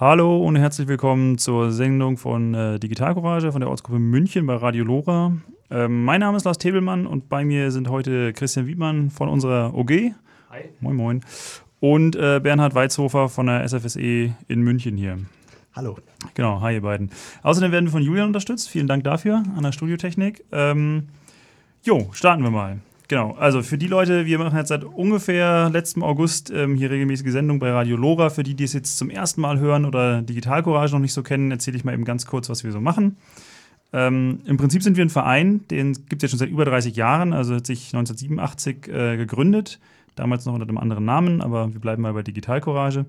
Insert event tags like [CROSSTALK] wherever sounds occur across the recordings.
Hallo und herzlich willkommen zur Sendung von äh, Digital Courage von der Ortsgruppe München bei Radio Lora. Ähm, mein Name ist Lars Tebelmann und bei mir sind heute Christian Wiedmann von unserer OG. Hi. Moin, moin. Und äh, Bernhard Weizhofer von der SFSE in München hier. Hallo. Genau, hi ihr beiden. Außerdem werden wir von Julian unterstützt. Vielen Dank dafür an der Studiotechnik. Ähm, jo, starten wir mal. Genau, also für die Leute, wir machen jetzt seit ungefähr letztem August ähm, hier regelmäßige Sendung bei Radio Lora. Für die, die es jetzt zum ersten Mal hören oder Digital Courage noch nicht so kennen, erzähle ich mal eben ganz kurz, was wir so machen. Ähm, Im Prinzip sind wir ein Verein, den gibt es ja schon seit über 30 Jahren, also hat sich 1987 äh, gegründet, damals noch unter einem anderen Namen, aber wir bleiben mal bei Digital Courage.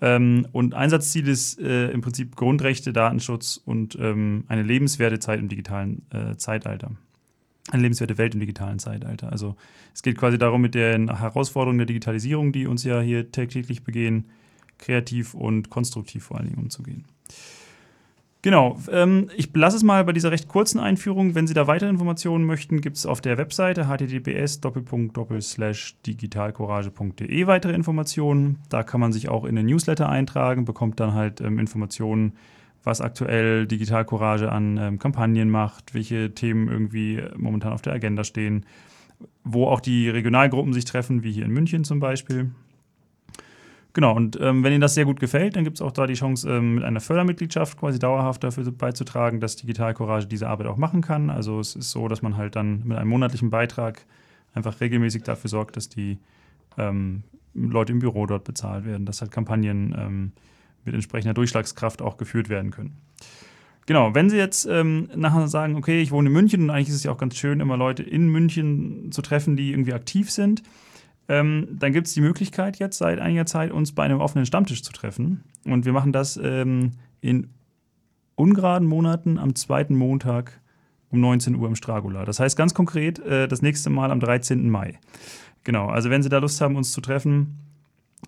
Ähm, und Einsatzziel ist äh, im Prinzip Grundrechte, Datenschutz und ähm, eine lebenswerte Zeit im digitalen äh, Zeitalter eine lebenswerte Welt im digitalen Zeitalter. Also es geht quasi darum, mit den Herausforderungen der Digitalisierung, die uns ja hier täglich begehen, kreativ und konstruktiv vor allen Dingen umzugehen. Genau, ähm, ich lasse es mal bei dieser recht kurzen Einführung. Wenn Sie da weitere Informationen möchten, gibt es auf der Webseite https digitalcourage.de weitere Informationen. Da kann man sich auch in den Newsletter eintragen, bekommt dann halt ähm, Informationen was aktuell Digital Courage an ähm, Kampagnen macht, welche Themen irgendwie momentan auf der Agenda stehen, wo auch die Regionalgruppen sich treffen, wie hier in München zum Beispiel. Genau, und ähm, wenn Ihnen das sehr gut gefällt, dann gibt es auch da die Chance, ähm, mit einer Fördermitgliedschaft quasi dauerhaft dafür beizutragen, dass Digital Courage diese Arbeit auch machen kann. Also es ist so, dass man halt dann mit einem monatlichen Beitrag einfach regelmäßig dafür sorgt, dass die ähm, Leute im Büro dort bezahlt werden, dass halt Kampagnen ähm, mit entsprechender Durchschlagskraft auch geführt werden können. Genau, wenn Sie jetzt ähm, nachher sagen, okay, ich wohne in München und eigentlich ist es ja auch ganz schön, immer Leute in München zu treffen, die irgendwie aktiv sind, ähm, dann gibt es die Möglichkeit jetzt seit einiger Zeit, uns bei einem offenen Stammtisch zu treffen. Und wir machen das ähm, in ungeraden Monaten am zweiten Montag um 19 Uhr im Stragula. Das heißt ganz konkret, äh, das nächste Mal am 13. Mai. Genau, also wenn Sie da Lust haben, uns zu treffen,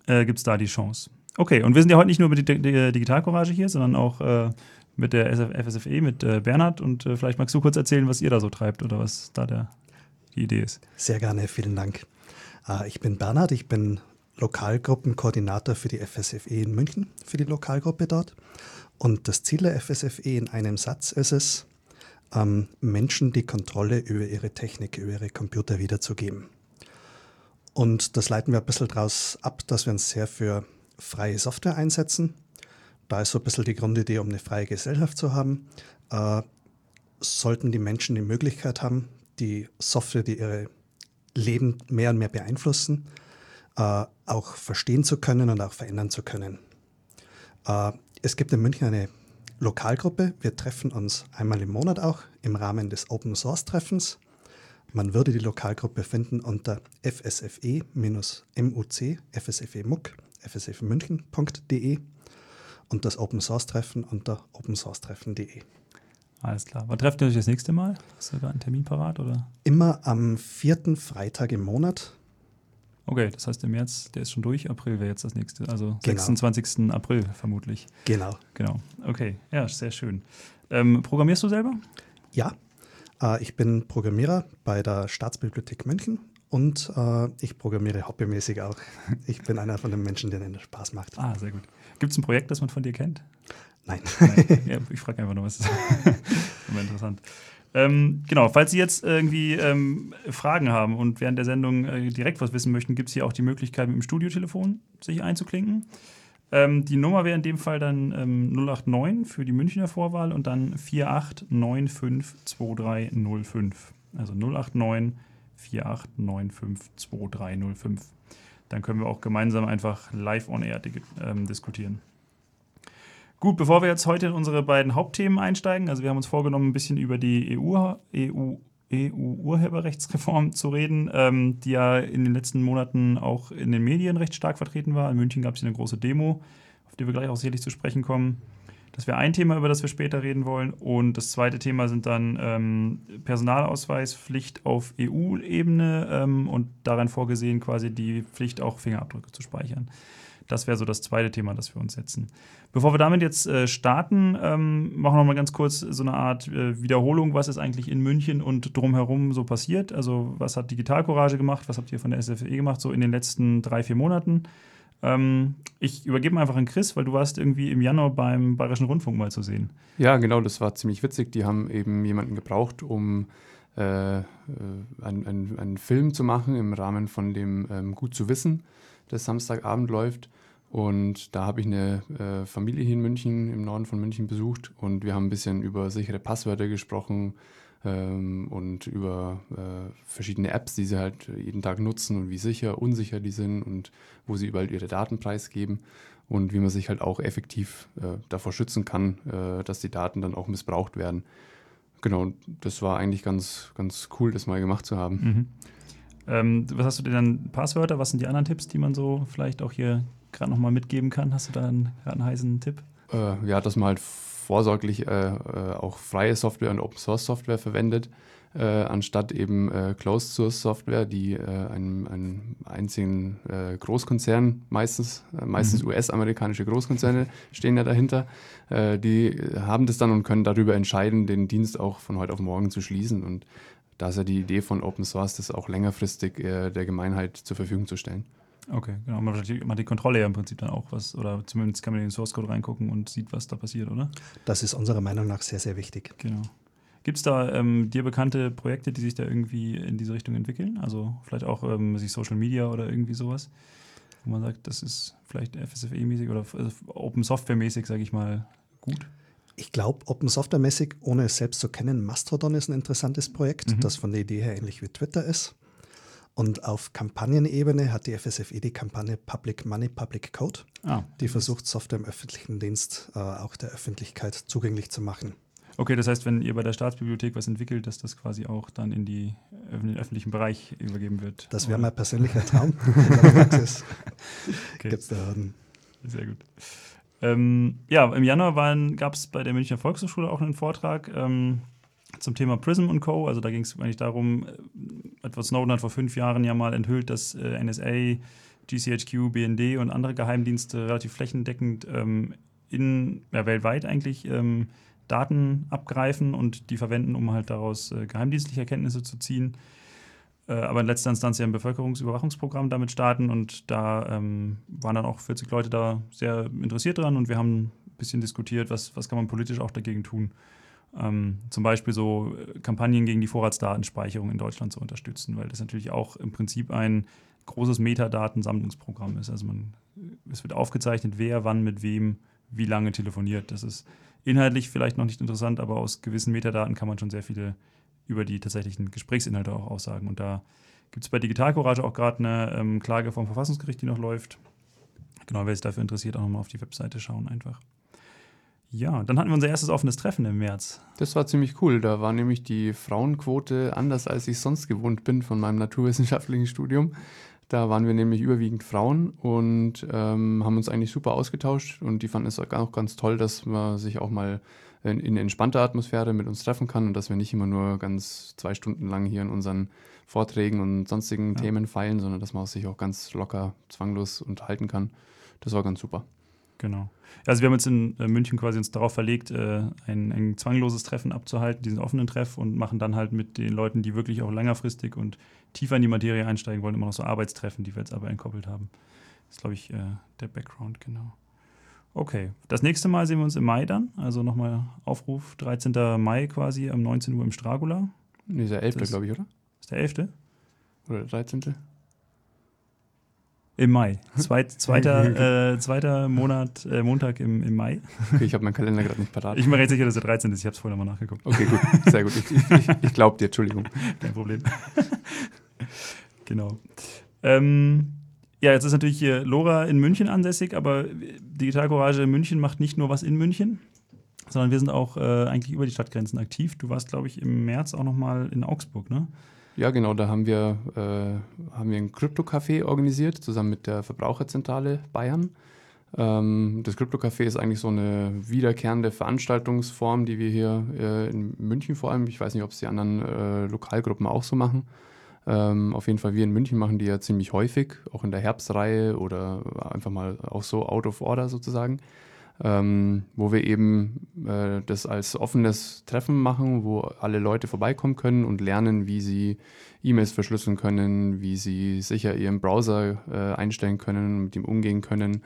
äh, gibt es da die Chance. Okay, und wir sind ja heute nicht nur über die, die Digitalcourage hier, sondern auch äh, mit der FSFE, mit äh, Bernhard. Und äh, vielleicht magst du kurz erzählen, was ihr da so treibt oder was da der, die Idee ist. Sehr gerne, vielen Dank. Äh, ich bin Bernhard, ich bin Lokalgruppenkoordinator für die FSFE in München, für die Lokalgruppe dort. Und das Ziel der FSFE in einem Satz ist es, ähm, Menschen die Kontrolle über ihre Technik, über ihre Computer wiederzugeben. Und das leiten wir ein bisschen daraus ab, dass wir uns sehr für freie Software einsetzen. Da ist so ein bisschen die Grundidee, um eine freie Gesellschaft zu haben. Äh, sollten die Menschen die Möglichkeit haben, die Software, die ihre Leben mehr und mehr beeinflussen, äh, auch verstehen zu können und auch verändern zu können. Äh, es gibt in München eine Lokalgruppe. Wir treffen uns einmal im Monat auch im Rahmen des Open Source Treffens. Man würde die Lokalgruppe finden unter FSFE-MUC, FSFE MUC fsfmünchen.de und das Open Source Treffen unter opensourcetreffen.de. Alles klar. Wann trefft ihr euch das nächste Mal? Hast du da einen Termin parat? Oder? Immer am vierten Freitag im Monat. Okay, das heißt, im März, der ist schon durch, April wäre jetzt das nächste, also genau. 26. April vermutlich. Genau. Genau. Okay, ja, sehr schön. Ähm, programmierst du selber? Ja, äh, ich bin Programmierer bei der Staatsbibliothek München und äh, ich programmiere hobbymäßig auch. [LAUGHS] Ich bin einer von den Menschen, denen das Spaß macht. Ah, sehr gut. Gibt es ein Projekt, das man von dir kennt? Nein. Nein. Ja, ich frage einfach nur, was ist. [LAUGHS] Immer interessant. Ähm, genau, falls Sie jetzt irgendwie ähm, Fragen haben und während der Sendung äh, direkt was wissen möchten, gibt es hier auch die Möglichkeit, mit dem Studiotelefon sich einzuklinken. Ähm, die Nummer wäre in dem Fall dann 089 ähm, für die Münchner Vorwahl und dann 48952305. Also 089 48952305. Dann können wir auch gemeinsam einfach live on air ähm, diskutieren. Gut, bevor wir jetzt heute in unsere beiden Hauptthemen einsteigen, also wir haben uns vorgenommen, ein bisschen über die EU, EU, EU-Urheberrechtsreform zu reden, ähm, die ja in den letzten Monaten auch in den Medien recht stark vertreten war. In München gab es eine große Demo, auf die wir gleich auch sicherlich zu sprechen kommen. Das wäre ein Thema, über das wir später reden wollen. Und das zweite Thema sind dann ähm, Personalausweispflicht auf EU-Ebene ähm, und darin vorgesehen quasi die Pflicht, auch Fingerabdrücke zu speichern. Das wäre so das zweite Thema, das wir uns setzen. Bevor wir damit jetzt äh, starten, ähm, machen wir noch mal ganz kurz so eine Art äh, Wiederholung, was ist eigentlich in München und drumherum so passiert. Also was hat Digital Courage gemacht, was habt ihr von der SFE gemacht, so in den letzten drei, vier Monaten. Ähm, ich übergebe einfach an Chris, weil du warst irgendwie im Januar beim Bayerischen Rundfunk mal zu sehen. Ja, genau, das war ziemlich witzig. Die haben eben jemanden gebraucht, um äh, einen, einen, einen, Film zu machen im Rahmen von dem ähm, Gut zu wissen, das Samstagabend läuft. Und da habe ich eine äh, Familie hier in München, im Norden von München besucht und wir haben ein bisschen über sichere Passwörter gesprochen ähm, und über äh, verschiedene Apps, die sie halt jeden Tag nutzen und wie sicher, unsicher die sind und wo sie überall ihre Daten preisgeben und wie man sich halt auch effektiv äh, davor schützen kann, äh, dass die Daten dann auch missbraucht werden. Genau, das war eigentlich ganz, ganz cool, das mal gemacht zu haben. Mhm. Ähm, was hast du denn dann Passwörter? Was sind die anderen Tipps, die man so vielleicht auch hier gerade nochmal mitgeben kann? Hast du da einen, einen heißen Tipp? Äh, ja, dass man halt vorsorglich äh, äh, auch freie Software und Open Source Software verwendet, äh, anstatt eben äh, Closed Source Software, die äh, einem, einem einzigen Großkonzern, meistens, meistens mhm. US-amerikanische Großkonzerne stehen ja dahinter, die haben das dann und können darüber entscheiden, den Dienst auch von heute auf morgen zu schließen. Und da ist ja die Idee von Open Source, das auch längerfristig der Gemeinheit zur Verfügung zu stellen. Okay, genau. Man hat, die, man hat die Kontrolle ja im Prinzip dann auch was, oder zumindest kann man in den Source Code reingucken und sieht, was da passiert, oder? Das ist unserer Meinung nach sehr, sehr wichtig. Genau. Gibt es da ähm, dir bekannte Projekte, die sich da irgendwie in diese Richtung entwickeln? Also vielleicht auch ähm, sich Social Media oder irgendwie sowas, wo man sagt, das ist vielleicht FSFE-mäßig oder äh, Open Software-mäßig, sage ich mal, gut? Ich glaube, Open Software-mäßig, ohne es selbst zu kennen, Mastodon ist ein interessantes Projekt, mhm. das von der Idee her ähnlich wie Twitter ist. Und auf Kampagnenebene hat die FSFE die Kampagne Public Money, Public Code, ah. die versucht, Software im öffentlichen Dienst äh, auch der Öffentlichkeit zugänglich zu machen. Okay, das heißt, wenn ihr bei der Staatsbibliothek was entwickelt, dass das quasi auch dann in, die, in den öffentlichen Bereich übergeben wird. Das wäre mein persönlicher [LAUGHS] Traum. in der Praxis okay. gibt es da. Sehr gut. Ähm, ja, im Januar gab es bei der Münchner Volkshochschule auch einen Vortrag. Ähm, zum Thema Prism und Co. Also da ging es eigentlich darum, äh, Edward Snowden hat vor fünf Jahren ja mal enthüllt, dass äh, NSA, GCHQ, BND und andere Geheimdienste relativ flächendeckend ähm, in, ja, weltweit eigentlich ähm, Daten abgreifen und die verwenden, um halt daraus äh, geheimdienstliche Erkenntnisse zu ziehen. Äh, aber in letzter Instanz ja ein Bevölkerungsüberwachungsprogramm damit starten und da ähm, waren dann auch 40 Leute da sehr interessiert dran und wir haben ein bisschen diskutiert, was, was kann man politisch auch dagegen tun. Ähm, zum Beispiel so äh, Kampagnen gegen die Vorratsdatenspeicherung in Deutschland zu unterstützen, weil das natürlich auch im Prinzip ein großes Metadatensammlungsprogramm ist. Also man, es wird aufgezeichnet, wer wann mit wem wie lange telefoniert. Das ist inhaltlich vielleicht noch nicht interessant, aber aus gewissen Metadaten kann man schon sehr viele über die tatsächlichen Gesprächsinhalte auch aussagen. Und da gibt es bei Digitalcourage auch gerade eine ähm, Klage vom Verfassungsgericht, die noch läuft. Genau, wer sich dafür interessiert, auch nochmal auf die Webseite schauen einfach. Ja, dann hatten wir unser erstes offenes Treffen im März. Das war ziemlich cool. Da war nämlich die Frauenquote anders, als ich sonst gewohnt bin von meinem naturwissenschaftlichen Studium. Da waren wir nämlich überwiegend Frauen und ähm, haben uns eigentlich super ausgetauscht und die fanden es auch ganz toll, dass man sich auch mal in, in entspannter Atmosphäre mit uns treffen kann und dass wir nicht immer nur ganz zwei Stunden lang hier in unseren Vorträgen und sonstigen ja. Themen feilen, sondern dass man sich auch ganz locker, zwanglos unterhalten kann. Das war ganz super. Genau. Also wir haben jetzt in äh, München quasi uns darauf verlegt, äh, ein, ein zwangloses Treffen abzuhalten, diesen offenen Treff und machen dann halt mit den Leuten, die wirklich auch längerfristig und tiefer in die Materie einsteigen wollen, immer noch so Arbeitstreffen, die wir jetzt aber entkoppelt haben. Das ist, glaube ich, äh, der Background, genau. Okay, das nächste Mal sehen wir uns im Mai dann. Also nochmal Aufruf, 13. Mai quasi um 19 Uhr im Stragula. Nee, ist der 11. glaube ich, oder? Ist der 11.? Oder der 13.? Im Mai. Zweit, zweiter, [LAUGHS] äh, zweiter Monat, äh, Montag im, im Mai. Okay, ich habe meinen Kalender gerade nicht parat. Ich bin mir recht sicher, dass der 13 ist. Ich habe es vorher nochmal nachgeguckt. Okay, gut. Sehr gut. Ich, ich, ich glaube dir, Entschuldigung. Kein Problem. [LAUGHS] genau. Ähm, ja, jetzt ist natürlich hier Lora in München ansässig, aber Digital Courage München macht nicht nur was in München, sondern wir sind auch äh, eigentlich über die Stadtgrenzen aktiv. Du warst, glaube ich, im März auch nochmal in Augsburg, ne? Ja, genau, da haben wir, äh, haben wir ein Krypto-Café organisiert, zusammen mit der Verbraucherzentrale Bayern. Ähm, das Krypto-Café ist eigentlich so eine wiederkehrende Veranstaltungsform, die wir hier äh, in München vor allem, ich weiß nicht, ob es die anderen äh, Lokalgruppen auch so machen. Ähm, auf jeden Fall, wir in München machen die ja ziemlich häufig, auch in der Herbstreihe oder einfach mal auch so out of order sozusagen. Ähm, wo wir eben äh, das als offenes Treffen machen, wo alle Leute vorbeikommen können und lernen, wie sie E-Mails verschlüsseln können, wie sie sicher ihren Browser äh, einstellen können, mit ihm umgehen können,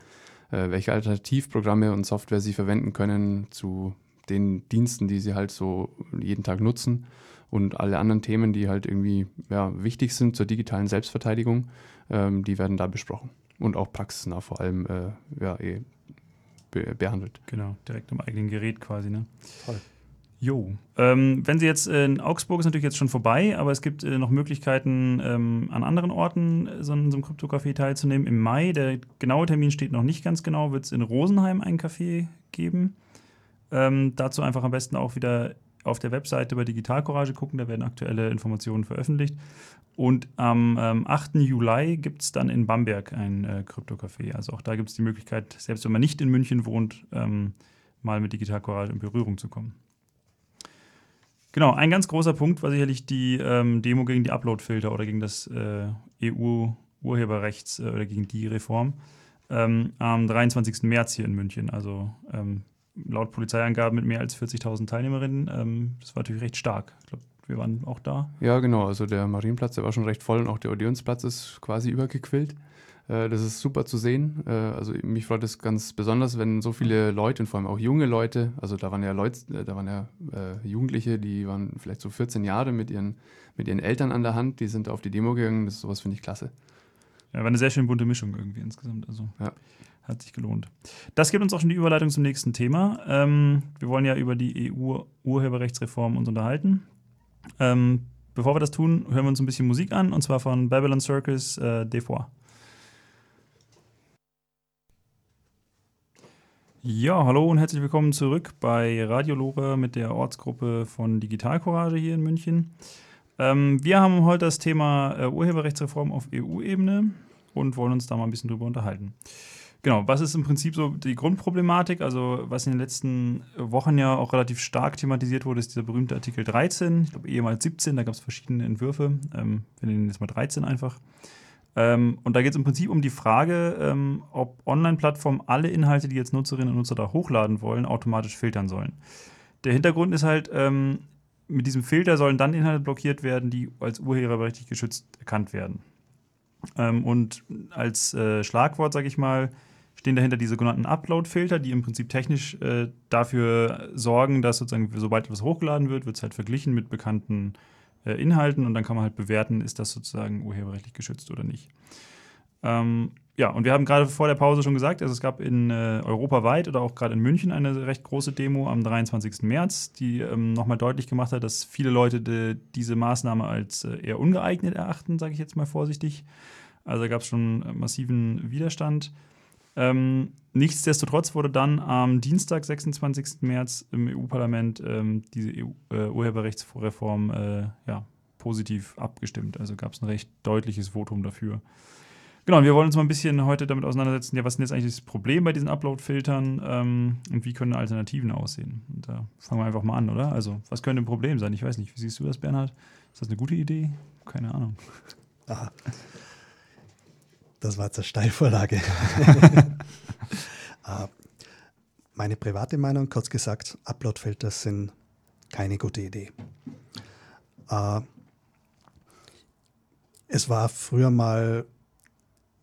äh, welche Alternativprogramme und Software sie verwenden können zu den Diensten, die sie halt so jeden Tag nutzen und alle anderen Themen, die halt irgendwie ja, wichtig sind zur digitalen Selbstverteidigung, ähm, die werden da besprochen und auch praxisnah vor allem äh, ja, eh be behandelt. Genau, direkt am eigenen Gerät quasi. Ne? Toll. Jo. Ähm, wenn Sie jetzt in Augsburg ist natürlich jetzt schon vorbei, aber es gibt äh, noch Möglichkeiten, ähm, an anderen Orten äh, so, in so einem Krypto-Café teilzunehmen. Im Mai, der genaue Termin steht noch nicht ganz genau, wird es in Rosenheim ein Café geben. Ähm, dazu einfach am besten auch wieder auf der Webseite über Digital Courage gucken, da werden aktuelle Informationen veröffentlicht. Und am ähm, 8. Juli gibt es dann in Bamberg ein äh, Krypto-Café. Also auch da gibt es die Möglichkeit, selbst wenn man nicht in München wohnt, ähm, mal mit Digital Courage in Berührung zu kommen. Genau, ein ganz großer Punkt war sicherlich die ähm, Demo gegen die Upload-Filter oder gegen das äh, EU-Urheberrechts äh, oder gegen die Reform ähm, am 23. März hier in München. Also ähm, laut Polizeiangaben mit mehr als 40.000 Teilnehmerinnen. Ähm, das war natürlich recht stark. Ich glaube, wir waren auch da. Ja, genau. Also der Marienplatz, der war schon recht voll und auch der Odeonsplatz ist quasi übergequillt. Äh, das ist super zu sehen. Äh, also mich freut es ganz besonders, wenn so viele Leute und vor allem auch junge Leute, also da waren ja Leute, äh, da waren ja äh, Jugendliche, die waren vielleicht so 14 Jahre mit ihren, mit ihren Eltern an der Hand, die sind auf die Demo gegangen. Das sowas finde ich klasse. Ja, war eine sehr schön bunte Mischung irgendwie insgesamt. Also ja. Hat sich gelohnt. Das gibt uns auch schon die Überleitung zum nächsten Thema. Ähm, wir wollen ja über die EU-Urheberrechtsreform uns unterhalten. Ähm, bevor wir das tun, hören wir uns ein bisschen Musik an und zwar von Babylon Circus äh, Des. Ja, hallo und herzlich willkommen zurück bei Radio Lore mit der Ortsgruppe von Digital Courage hier in München. Ähm, wir haben heute das Thema äh, Urheberrechtsreform auf EU-Ebene und wollen uns da mal ein bisschen drüber unterhalten. Genau, was ist im Prinzip so die Grundproblematik? Also, was in den letzten Wochen ja auch relativ stark thematisiert wurde, ist dieser berühmte Artikel 13, ich glaube ehemals 17, da gab es verschiedene Entwürfe. Ähm, wir nennen jetzt mal 13 einfach. Ähm, und da geht es im Prinzip um die Frage, ähm, ob Online-Plattformen alle Inhalte, die jetzt Nutzerinnen und Nutzer da hochladen wollen, automatisch filtern sollen. Der Hintergrund ist halt, ähm, mit diesem Filter sollen dann Inhalte blockiert werden, die als urheberrechtlich geschützt erkannt werden. Ähm, und als äh, Schlagwort, sage ich mal, stehen dahinter die sogenannten Upload-Filter, die im Prinzip technisch äh, dafür sorgen, dass sozusagen, sobald etwas hochgeladen wird, wird es halt verglichen mit bekannten äh, Inhalten und dann kann man halt bewerten, ist das sozusagen urheberrechtlich geschützt oder nicht. Ähm, ja, und wir haben gerade vor der Pause schon gesagt, also es gab in äh, europaweit oder auch gerade in München eine recht große Demo am 23. März, die ähm, nochmal deutlich gemacht hat, dass viele Leute de, diese Maßnahme als äh, eher ungeeignet erachten, sage ich jetzt mal vorsichtig. Also gab es schon massiven Widerstand. Ähm, nichtsdestotrotz wurde dann am Dienstag, 26. März, im EU-Parlament ähm, diese EU, äh, Urheberrechtsreform äh, ja, positiv abgestimmt. Also gab es ein recht deutliches Votum dafür. Genau, wir wollen uns mal ein bisschen heute damit auseinandersetzen, ja, was ist jetzt eigentlich das Problem bei diesen Upload-Filtern ähm, und wie können Alternativen aussehen? Und da fangen wir einfach mal an, oder? Also, was könnte ein Problem sein? Ich weiß nicht, wie siehst du das, Bernhard? Ist das eine gute Idee? Keine Ahnung. Aha. Das war jetzt eine Steilvorlage. uh, [LAUGHS] meine private Meinung, kurz gesagt, Uploadfilter sind keine gute Idee. Uh, es war früher mal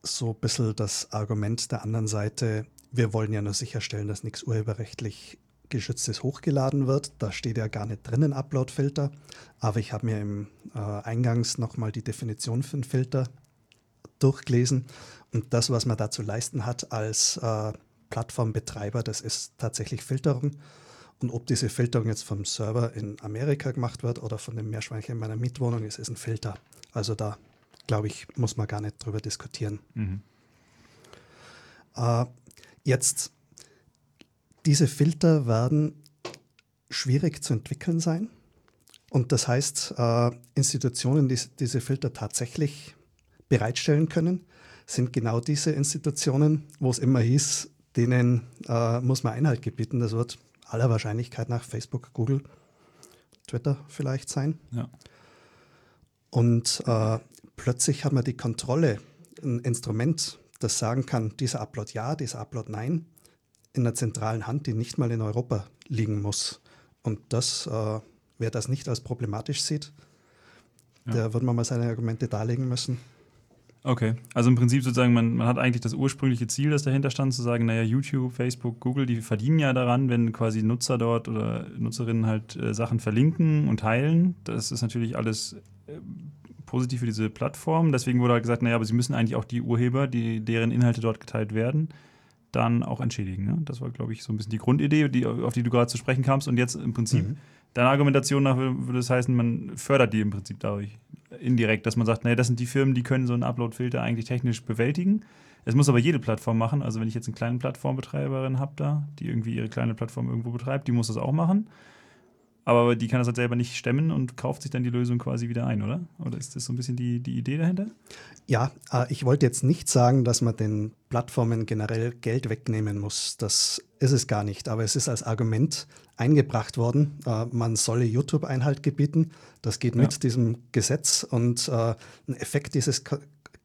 so ein bisschen das Argument der anderen Seite, wir wollen ja nur sicherstellen, dass nichts urheberrechtlich geschütztes hochgeladen wird. Da steht ja gar nicht drin ein Upload-Filter. Aber ich habe mir im äh, Eingangs nochmal die Definition für einen Filter durchgelesen. Und das, was man da zu leisten hat als äh, Plattformbetreiber, das ist tatsächlich Filterung. Und ob diese Filterung jetzt vom Server in Amerika gemacht wird oder von dem Meerschweinchen in meiner Mietwohnung ist, ist ein Filter. Also da, glaube ich, muss man gar nicht drüber diskutieren. Mhm. Äh, jetzt, diese Filter werden schwierig zu entwickeln sein. Und das heißt, äh, Institutionen, die diese Filter tatsächlich bereitstellen können, sind genau diese Institutionen, wo es immer hieß, denen äh, muss man Einhalt gebieten. Das wird aller Wahrscheinlichkeit nach Facebook, Google, Twitter vielleicht sein. Ja. Und äh, plötzlich hat man die Kontrolle, ein Instrument, das sagen kann, dieser Upload ja, dieser Upload nein. in einer zentralen Hand, die nicht mal in Europa liegen muss. Und das, äh, wer das nicht als problematisch sieht, ja. der wird man mal seine Argumente darlegen müssen. Okay, also im Prinzip sozusagen, man, man hat eigentlich das ursprüngliche Ziel, das dahinter stand, zu sagen, naja, YouTube, Facebook, Google, die verdienen ja daran, wenn quasi Nutzer dort oder Nutzerinnen halt äh, Sachen verlinken und teilen. Das ist natürlich alles äh, positiv für diese Plattform. Deswegen wurde halt gesagt, naja, aber sie müssen eigentlich auch die Urheber, die, deren Inhalte dort geteilt werden, dann auch entschädigen. Ne? Das war, glaube ich, so ein bisschen die Grundidee, die, auf die du gerade zu sprechen kamst. Und jetzt im Prinzip, mhm. deiner Argumentation nach würde es heißen, man fördert die im Prinzip dadurch indirekt, dass man sagt, naja, das sind die Firmen, die können so einen Upload-Filter eigentlich technisch bewältigen. Es muss aber jede Plattform machen. Also wenn ich jetzt eine kleine Plattformbetreiberin habe da, die irgendwie ihre kleine Plattform irgendwo betreibt, die muss das auch machen. Aber die kann das halt selber nicht stemmen und kauft sich dann die Lösung quasi wieder ein, oder? Oder ist das so ein bisschen die, die Idee dahinter? Ja, äh, ich wollte jetzt nicht sagen, dass man den Plattformen generell Geld wegnehmen muss. Das ist es gar nicht. Aber es ist als Argument eingebracht worden, äh, man solle YouTube Einhalt gebieten. Das geht ja. mit diesem Gesetz und äh, ein Effekt dieses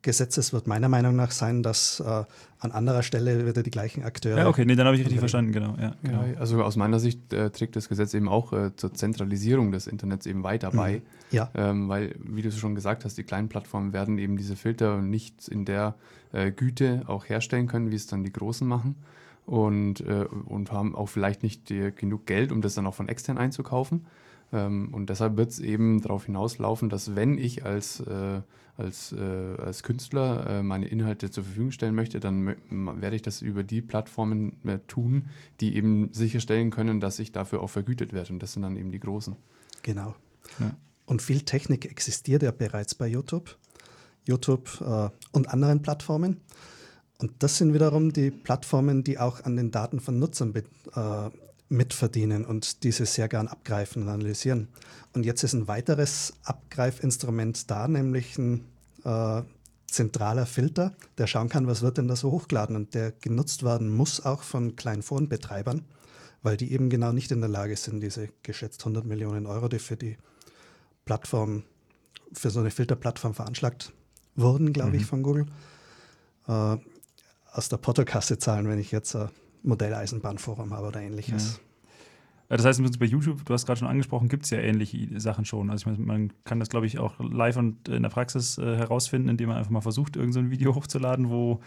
Gesetzes wird meiner Meinung nach sein, dass äh, an anderer Stelle wieder die gleichen Akteure. Ja, okay, nee, dann habe ich richtig verstanden, genau. Ja, genau. Ja, also aus meiner Sicht äh, trägt das Gesetz eben auch äh, zur Zentralisierung des Internets eben weiter mhm. bei. Ja. Ähm, weil, wie du schon gesagt hast, die kleinen Plattformen werden eben diese Filter nicht in der äh, Güte auch herstellen können, wie es dann die großen machen. Und, äh, und haben auch vielleicht nicht genug Geld, um das dann auch von extern einzukaufen. Ähm, und deshalb wird es eben darauf hinauslaufen, dass wenn ich als, äh, als, äh, als Künstler äh, meine Inhalte zur Verfügung stellen möchte, dann werde ich das über die Plattformen äh, tun, die eben sicherstellen können, dass ich dafür auch vergütet werde. Und das sind dann eben die großen. Genau. Ja. Und viel Technik existiert ja bereits bei YouTube, YouTube äh, und anderen Plattformen. Und das sind wiederum die Plattformen, die auch an den Daten von Nutzern äh, mitverdienen und diese sehr gern abgreifen und analysieren. Und jetzt ist ein weiteres Abgreifinstrument da, nämlich ein äh, zentraler Filter, der schauen kann, was wird denn da so hochgeladen und der genutzt werden muss auch von Kleinforenbetreibern, weil die eben genau nicht in der Lage sind, diese geschätzt 100 Millionen Euro, die für die Plattform, für so eine Filterplattform veranschlagt wurden, glaube mhm. ich, von Google, äh, aus der Portokasse zahlen, wenn ich jetzt äh, Modelleisenbahnforum habe oder ähnliches. Ja. Das heißt, bei YouTube, du hast gerade schon angesprochen, gibt es ja ähnliche Sachen schon. Also ich meine, man kann das, glaube ich, auch live und in der Praxis äh, herausfinden, indem man einfach mal versucht, irgendein so Video [LAUGHS] hochzuladen, wo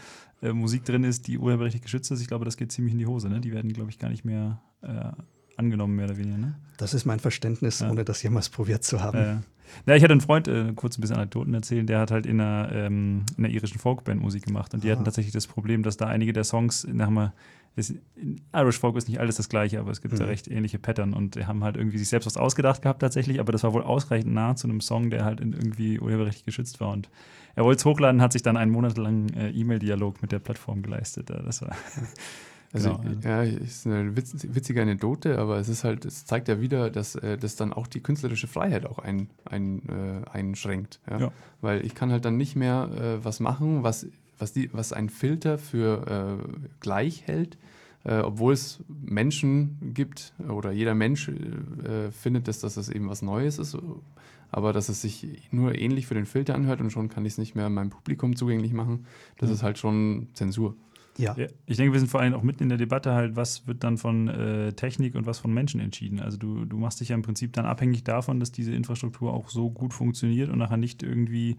äh, Musik drin ist, die urheberrechtlich geschützt ist. Ich glaube, das geht ziemlich in die Hose. Ne? Die werden, glaube ich, gar nicht mehr äh, angenommen, mehr oder weniger. Ne? Das ist mein Verständnis, ja. ohne das jemals probiert zu haben. Ja, ja. ich hatte einen Freund, äh, kurz ein bisschen Anekdoten erzählen, der hat halt in einer, ähm, in einer irischen Folkband Musik gemacht und die ah. hatten tatsächlich das Problem, dass da einige der Songs nach mal ist, Irish Folk ist nicht alles das Gleiche, aber es gibt mhm. da recht ähnliche Pattern und die haben halt irgendwie sich selbst was ausgedacht gehabt tatsächlich, aber das war wohl ausreichend nah zu einem Song, der halt irgendwie urheberrechtlich geschützt war und er wollte es hochladen, hat sich dann einen monatelangen äh, E-Mail-Dialog mit der Plattform geleistet. Das war [LAUGHS] Also genau, ja, ist eine witz, witzige Anekdote, aber es ist halt, es zeigt ja wieder, dass äh, das dann auch die künstlerische Freiheit auch ein, ein, äh, einschränkt. Ja? ja? Weil ich kann halt dann nicht mehr äh, was machen, was was, die, was ein Filter für äh, gleich hält, äh, obwohl es Menschen gibt oder jeder Mensch äh, findet, dass, dass das eben was Neues ist, aber dass es sich nur ähnlich für den Filter anhört und schon kann ich es nicht mehr meinem Publikum zugänglich machen, das mhm. ist halt schon Zensur. Ja. ja. Ich denke, wir sind vor allem auch mitten in der Debatte halt, was wird dann von äh, Technik und was von Menschen entschieden. Also du, du machst dich ja im Prinzip dann abhängig davon, dass diese Infrastruktur auch so gut funktioniert und nachher nicht irgendwie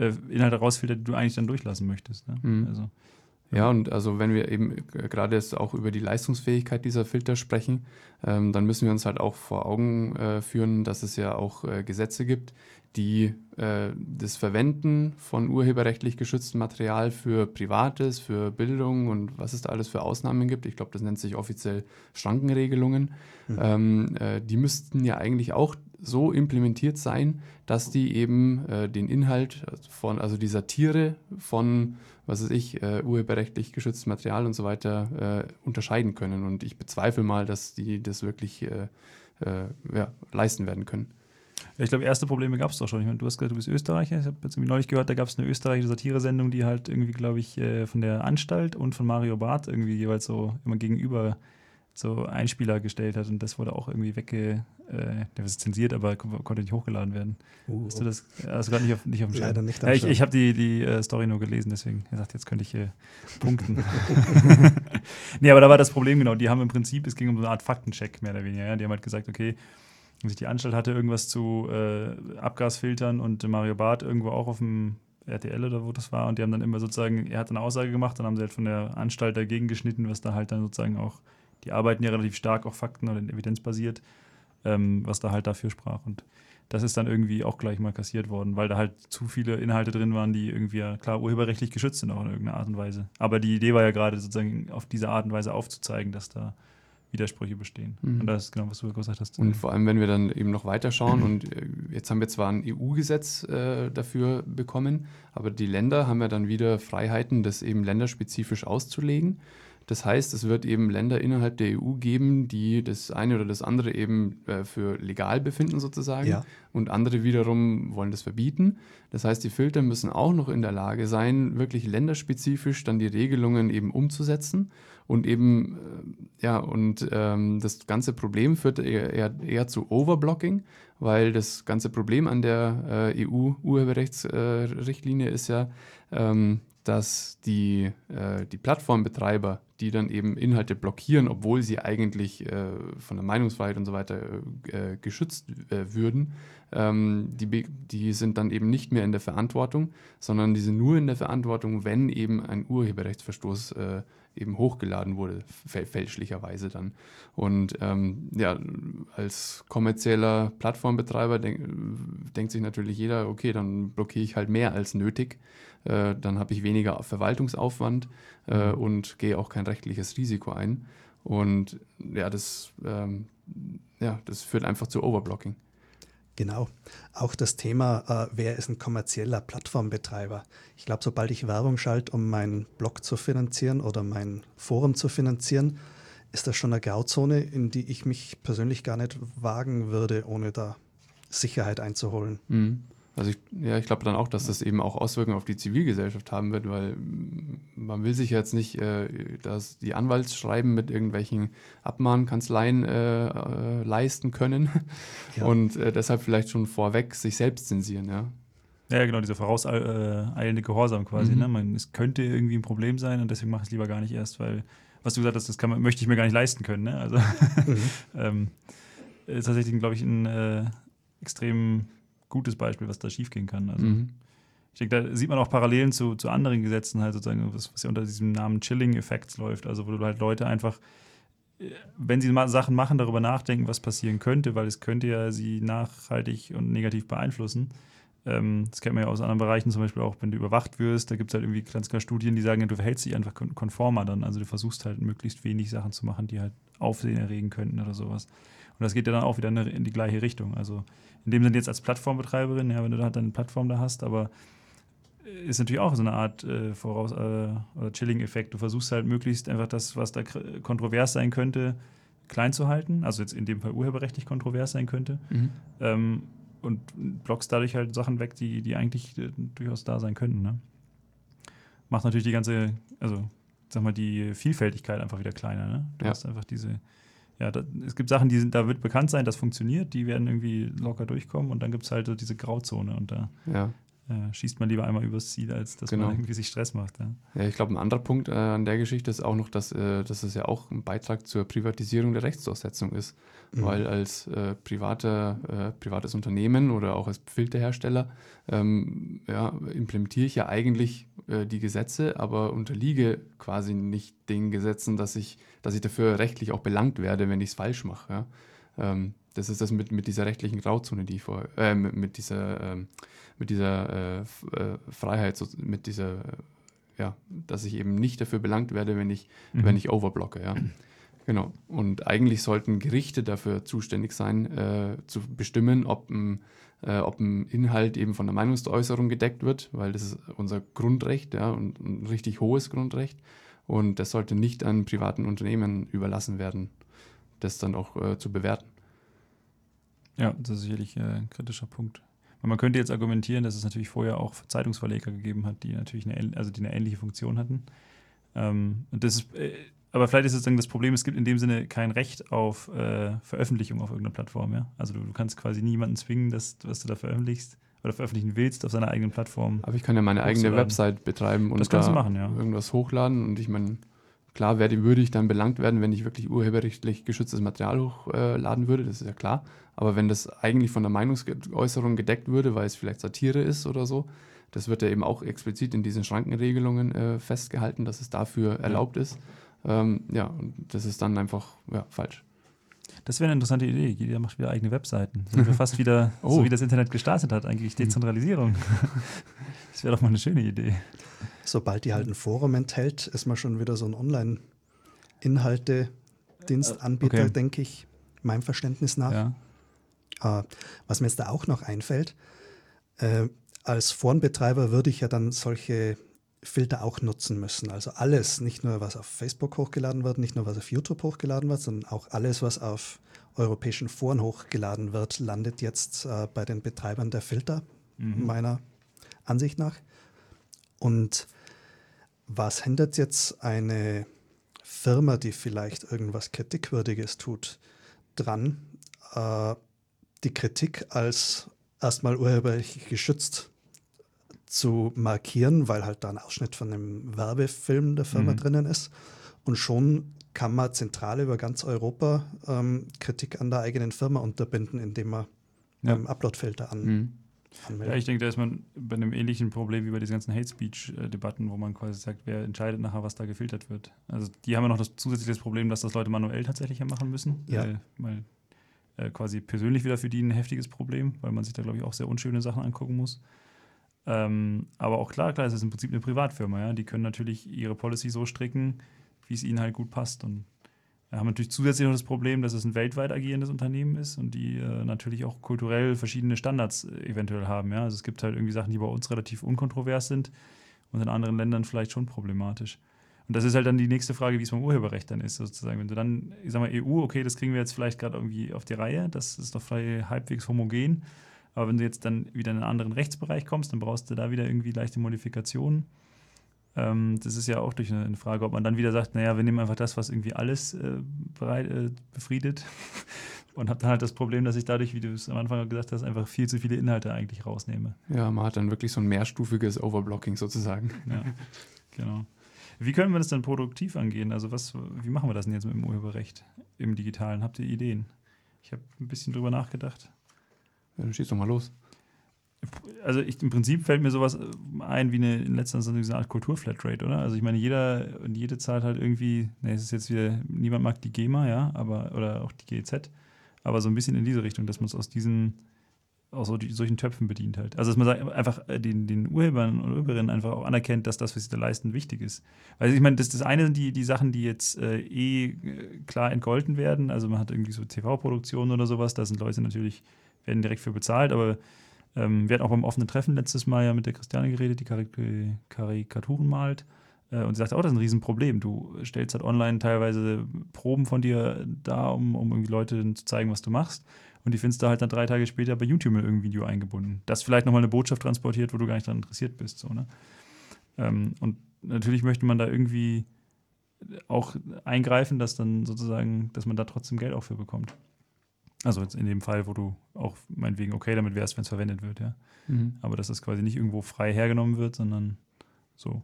äh, Inhalte rausfiltert, die du eigentlich dann durchlassen möchtest. Ne? Mhm. Also, ja, und also wenn wir eben gerade jetzt auch über die Leistungsfähigkeit dieser Filter sprechen, ähm, dann müssen wir uns halt auch vor Augen äh, führen, dass es ja auch äh, Gesetze gibt, die äh, das Verwenden von urheberrechtlich geschütztem Material für Privates, für Bildung und was es da alles für Ausnahmen gibt. Ich glaube, das nennt sich offiziell Schrankenregelungen. Mhm. Ähm, äh, die müssten ja eigentlich auch so implementiert sein, dass die eben äh, den Inhalt von, also die Satire von, was weiß ich, äh, urheberrechtlich geschütztem Material und so weiter äh, unterscheiden können. Und ich bezweifle mal, dass die das wirklich äh, äh, ja, leisten werden können. Ich glaube, erste Probleme gab es doch schon. Ich meine, du hast gesagt, du bist Österreicher. Ich habe jetzt neulich gehört, da gab es eine österreichische Satiresendung, die halt irgendwie, glaube ich, äh, von der Anstalt und von Mario Barth irgendwie jeweils so immer gegenüber so Einspieler gestellt hat und das wurde auch irgendwie wegge, äh, der ist zensiert, aber konnte nicht hochgeladen werden. Uh, hast du das also gerade nicht auf, nicht auf dem Schirm? Leider nicht. Ja, ich ich habe die, die uh, Story nur gelesen, deswegen gesagt, jetzt könnte ich hier punkten. [LAUGHS] [LAUGHS] nee, aber da war das Problem genau. Die haben im Prinzip, es ging um so eine Art Faktencheck mehr oder weniger. Ja? Die haben halt gesagt, okay, sich die Anstalt hatte irgendwas zu äh, Abgasfiltern und Mario Barth irgendwo auch auf dem RTL oder wo das war und die haben dann immer sozusagen, er hat eine Aussage gemacht, dann haben sie halt von der Anstalt dagegen geschnitten, was da halt dann sozusagen auch, die arbeiten ja relativ stark auf Fakten oder evidenzbasiert, ähm, was da halt dafür sprach und das ist dann irgendwie auch gleich mal kassiert worden, weil da halt zu viele Inhalte drin waren, die irgendwie ja klar urheberrechtlich geschützt sind auch in irgendeiner Art und Weise. Aber die Idee war ja gerade sozusagen auf diese Art und Weise aufzuzeigen, dass da Widersprüche bestehen. Mhm. Und das ist genau, was du gesagt hast. Und vor allem, wenn wir dann eben noch weiterschauen, und äh, jetzt haben wir zwar ein EU-Gesetz äh, dafür bekommen, aber die Länder haben ja dann wieder Freiheiten, das eben länderspezifisch auszulegen. Das heißt, es wird eben Länder innerhalb der EU geben, die das eine oder das andere eben äh, für legal befinden sozusagen ja. und andere wiederum wollen das verbieten. Das heißt, die Filter müssen auch noch in der Lage sein, wirklich länderspezifisch dann die Regelungen eben umzusetzen und eben, äh, ja, und ähm, das ganze Problem führt eher, eher, eher, zu Overblocking, weil das ganze Problem an der äh, EU-Urheberrechtsrichtlinie äh, ist ja, ähm, dass die, äh, die Plattformbetreiber, die dann eben Inhalte blockieren, obwohl sie eigentlich äh, von der Meinungsfreiheit und so weiter äh, geschützt äh, würden, ähm, die, die sind dann eben nicht mehr in der Verantwortung, sondern die sind nur in der Verantwortung, wenn eben ein Urheberrechtsverstoß äh, eben hochgeladen wurde, fälschlicherweise dann. Und ähm, ja, als kommerzieller Plattformbetreiber denk, denkt sich natürlich jeder, okay, dann blockiere ich halt mehr als nötig. Äh, dann habe ich weniger Verwaltungsaufwand äh, mhm. und gehe auch kein rechtliches Risiko ein. Und ja, das, ähm, ja, das führt einfach zu Overblocking. Genau. Auch das Thema, äh, wer ist ein kommerzieller Plattformbetreiber? Ich glaube, sobald ich Werbung schalte, um meinen Blog zu finanzieren oder mein Forum zu finanzieren, ist das schon eine Grauzone, in die ich mich persönlich gar nicht wagen würde, ohne da Sicherheit einzuholen. Mhm. Also ich, ja, ich glaube dann auch, dass das eben auch Auswirkungen auf die Zivilgesellschaft haben wird, weil man will sich jetzt nicht äh, dass die Anwaltsschreiben mit irgendwelchen Abmahnkanzleien äh, äh, leisten können [LAUGHS] ja. und äh, deshalb vielleicht schon vorweg sich selbst zensieren, ja. Ja, genau, dieser vorauseilende Gehorsam quasi. Mhm. Ne? Man, es könnte irgendwie ein Problem sein und deswegen mache ich es lieber gar nicht erst, weil, was du gesagt hast, das kann möchte ich mir gar nicht leisten können. Ne? Also mhm. [LAUGHS] ähm, ist tatsächlich, glaube ich, ein äh, extrem gutes Beispiel, was da schiefgehen kann. Also, mhm. Ich denke, da sieht man auch Parallelen zu, zu anderen Gesetzen, halt sozusagen, was, was ja unter diesem Namen Chilling-Effekts läuft. Also, wo du halt Leute einfach, äh, wenn sie mal Sachen machen, darüber nachdenken, was passieren könnte, weil es könnte ja sie nachhaltig und negativ beeinflussen. Ähm, das kennt man ja aus anderen Bereichen, zum Beispiel auch, wenn du überwacht wirst, da gibt es halt irgendwie ganz klar Studien, die sagen, du verhältst dich einfach konformer dann. Also du versuchst halt möglichst wenig Sachen zu machen, die halt Aufsehen erregen könnten oder sowas. Und das geht ja dann auch wieder in die gleiche Richtung. Also in dem Sinne jetzt als Plattformbetreiberin, ja, wenn du da halt deine Plattform da hast, aber ist natürlich auch so eine Art äh, Voraus- äh, oder Chilling-Effekt. Du versuchst halt möglichst einfach das, was da kontrovers sein könnte, klein zu halten. Also jetzt in dem Fall urheberrechtlich kontrovers sein könnte. Mhm. Ähm, und blockst dadurch halt Sachen weg, die, die eigentlich äh, durchaus da sein könnten. Ne? Macht natürlich die ganze, also sag mal, die Vielfältigkeit einfach wieder kleiner. Ne? Du ja. hast einfach diese ja, da, es gibt Sachen, die sind, da wird bekannt sein, das funktioniert, die werden irgendwie locker durchkommen und dann gibt es halt so diese Grauzone und da ja äh, schießt man lieber einmal übers Ziel, als dass genau. man irgendwie sich Stress macht. Ja, ja ich glaube, ein anderer Punkt äh, an der Geschichte ist auch noch, dass, äh, dass es ja auch ein Beitrag zur Privatisierung der Rechtsdurchsetzung ist. Mhm. Weil als äh, privater, äh, privates Unternehmen oder auch als Filterhersteller ähm, ja, implementiere ich ja eigentlich äh, die Gesetze, aber unterliege quasi nicht den Gesetzen, dass ich, dass ich dafür rechtlich auch belangt werde, wenn ich es falsch mache. Ja? Ähm, das ist das mit, mit dieser rechtlichen Grauzone, die ich vor, äh, mit, mit, dieser, äh, mit dieser äh, äh, Freiheit, so, mit dieser, äh, ja, dass ich eben nicht dafür belangt werde, wenn ich, mhm. wenn ich overblocke, ja. Genau. Und eigentlich sollten Gerichte dafür zuständig sein, äh, zu bestimmen, ob ein, ob ein Inhalt eben von der Meinungsäußerung gedeckt wird, weil das ist unser Grundrecht, ja, und ein richtig hohes Grundrecht. Und das sollte nicht an privaten Unternehmen überlassen werden, das dann auch zu bewerten. Ja, das ist sicherlich äh, ein kritischer Punkt. Und man könnte jetzt argumentieren, dass es natürlich vorher auch Zeitungsverleger gegeben hat, die natürlich eine, also die eine ähnliche Funktion hatten. Ähm, und das ist, äh, aber vielleicht ist sozusagen das Problem, es gibt in dem Sinne kein Recht auf äh, Veröffentlichung auf irgendeiner Plattform. Ja? Also du, du kannst quasi niemanden zwingen, dass, was du da veröffentlichst oder veröffentlichen willst auf seiner eigenen Plattform. Aber ich kann ja meine eigene Website betreiben und da machen, ja. irgendwas hochladen. Und ich meine, klar werde, würde ich dann belangt werden, wenn ich wirklich urheberrechtlich geschütztes Material hochladen würde, das ist ja klar. Aber wenn das eigentlich von der Meinungsäußerung gedeckt würde, weil es vielleicht Satire ist oder so, das wird ja eben auch explizit in diesen Schrankenregelungen äh, festgehalten, dass es dafür erlaubt ist. Ähm, ja, und das ist dann einfach ja, falsch. Das wäre eine interessante Idee. Jeder macht wieder eigene Webseiten. Sind wir fast wieder, [LAUGHS] oh. so wie das Internet gestartet hat, eigentlich Dezentralisierung. [LAUGHS] das wäre doch mal eine schöne Idee. Sobald die halt ein Forum enthält, ist man schon wieder so ein Online-Inhalte-Dienstanbieter, okay. denke ich, meinem Verständnis nach. Ja. Uh, was mir jetzt da auch noch einfällt, äh, als Forenbetreiber würde ich ja dann solche Filter auch nutzen müssen. Also alles, nicht nur was auf Facebook hochgeladen wird, nicht nur was auf YouTube hochgeladen wird, sondern auch alles, was auf europäischen Foren hochgeladen wird, landet jetzt äh, bei den Betreibern der Filter, mhm. meiner Ansicht nach. Und was hindert jetzt eine Firma, die vielleicht irgendwas Kritikwürdiges tut, dran, äh, die Kritik als erstmal urheberrechtlich geschützt zu markieren, weil halt da ein Ausschnitt von einem Werbefilm der Firma mhm. drinnen ist. Und schon kann man zentral über ganz Europa ähm, Kritik an der eigenen Firma unterbinden, indem man ja. ähm, Uploadfilter an, mhm. Ja, ich denke, da ist man bei einem ähnlichen Problem wie bei diesen ganzen Hate Speech-Debatten, wo man quasi sagt, wer entscheidet nachher, was da gefiltert wird. Also die haben ja noch das zusätzliche Problem, dass das Leute manuell tatsächlich machen müssen. Ja. Weil äh, quasi persönlich wieder für die ein heftiges Problem, weil man sich da, glaube ich, auch sehr unschöne Sachen angucken muss. Ähm, aber auch klar, klar, es ist im Prinzip eine Privatfirma, ja. Die können natürlich ihre Policy so stricken, wie es ihnen halt gut passt. Und wir haben natürlich zusätzlich noch das Problem, dass es ein weltweit agierendes Unternehmen ist und die äh, natürlich auch kulturell verschiedene Standards äh, eventuell haben. Ja? Also es gibt halt irgendwie Sachen, die bei uns relativ unkontrovers sind und in anderen Ländern vielleicht schon problematisch. Und das ist halt dann die nächste Frage, wie es beim Urheberrecht dann ist, sozusagen. Wenn du dann, ich sag mal, EU, okay, das kriegen wir jetzt vielleicht gerade irgendwie auf die Reihe, das ist doch halbwegs homogen. Aber wenn du jetzt dann wieder in einen anderen Rechtsbereich kommst, dann brauchst du da wieder irgendwie leichte Modifikationen. Ähm, das ist ja auch durch eine, Frage, ob man dann wieder sagt, naja, wir nehmen einfach das, was irgendwie alles äh, bereit, äh, befriedet. [LAUGHS] Und habe dann halt das Problem, dass ich dadurch, wie du es am Anfang gesagt hast, einfach viel zu viele Inhalte eigentlich rausnehme. Ja, man hat dann wirklich so ein mehrstufiges Overblocking sozusagen. Ja, genau. Wie können wir das dann produktiv angehen? Also was, wie machen wir das denn jetzt mit dem Urheberrecht im Digitalen? Habt ihr Ideen? Ich habe ein bisschen drüber nachgedacht. Ja, dann schieß doch mal los. Also ich, im Prinzip fällt mir sowas ein wie eine in letzter Instanz eine Art Kulturflatrate, oder? Also ich meine, jeder und jede zahlt halt irgendwie, ne, es ist jetzt wieder, niemand mag die GEMA, ja, aber, oder auch die GEZ, aber so ein bisschen in diese Richtung, dass man es aus diesen, aus so solchen Töpfen bedient halt. Also dass man sagt, einfach äh, den, den Urhebern und Urheberinnen einfach auch anerkennt, dass das, was sie da leisten, wichtig ist. Weil ich meine, das, das eine sind die, die Sachen, die jetzt äh, eh äh, klar entgolten werden. Also man hat irgendwie so TV-Produktionen oder sowas, da sind Leute natürlich werden direkt für bezahlt, aber ähm, wir hatten auch beim offenen Treffen letztes Mal ja mit der Christiane geredet, die Karik Karikaturen malt. Äh, und sie sagte auch, das ist ein Riesenproblem. Du stellst halt online teilweise Proben von dir da, um, um irgendwie Leute zu zeigen, was du machst. Und die findest du halt dann drei Tage später bei YouTube mit irgendeinem Video eingebunden. Das vielleicht nochmal eine Botschaft transportiert, wo du gar nicht daran interessiert bist. So, ne? Ähm, und natürlich möchte man da irgendwie auch eingreifen, dass dann sozusagen, dass man da trotzdem Geld auch für bekommt. Also in dem Fall, wo du auch meinetwegen okay damit wärst, wenn es verwendet wird, ja. Mhm. Aber dass das quasi nicht irgendwo frei hergenommen wird, sondern so.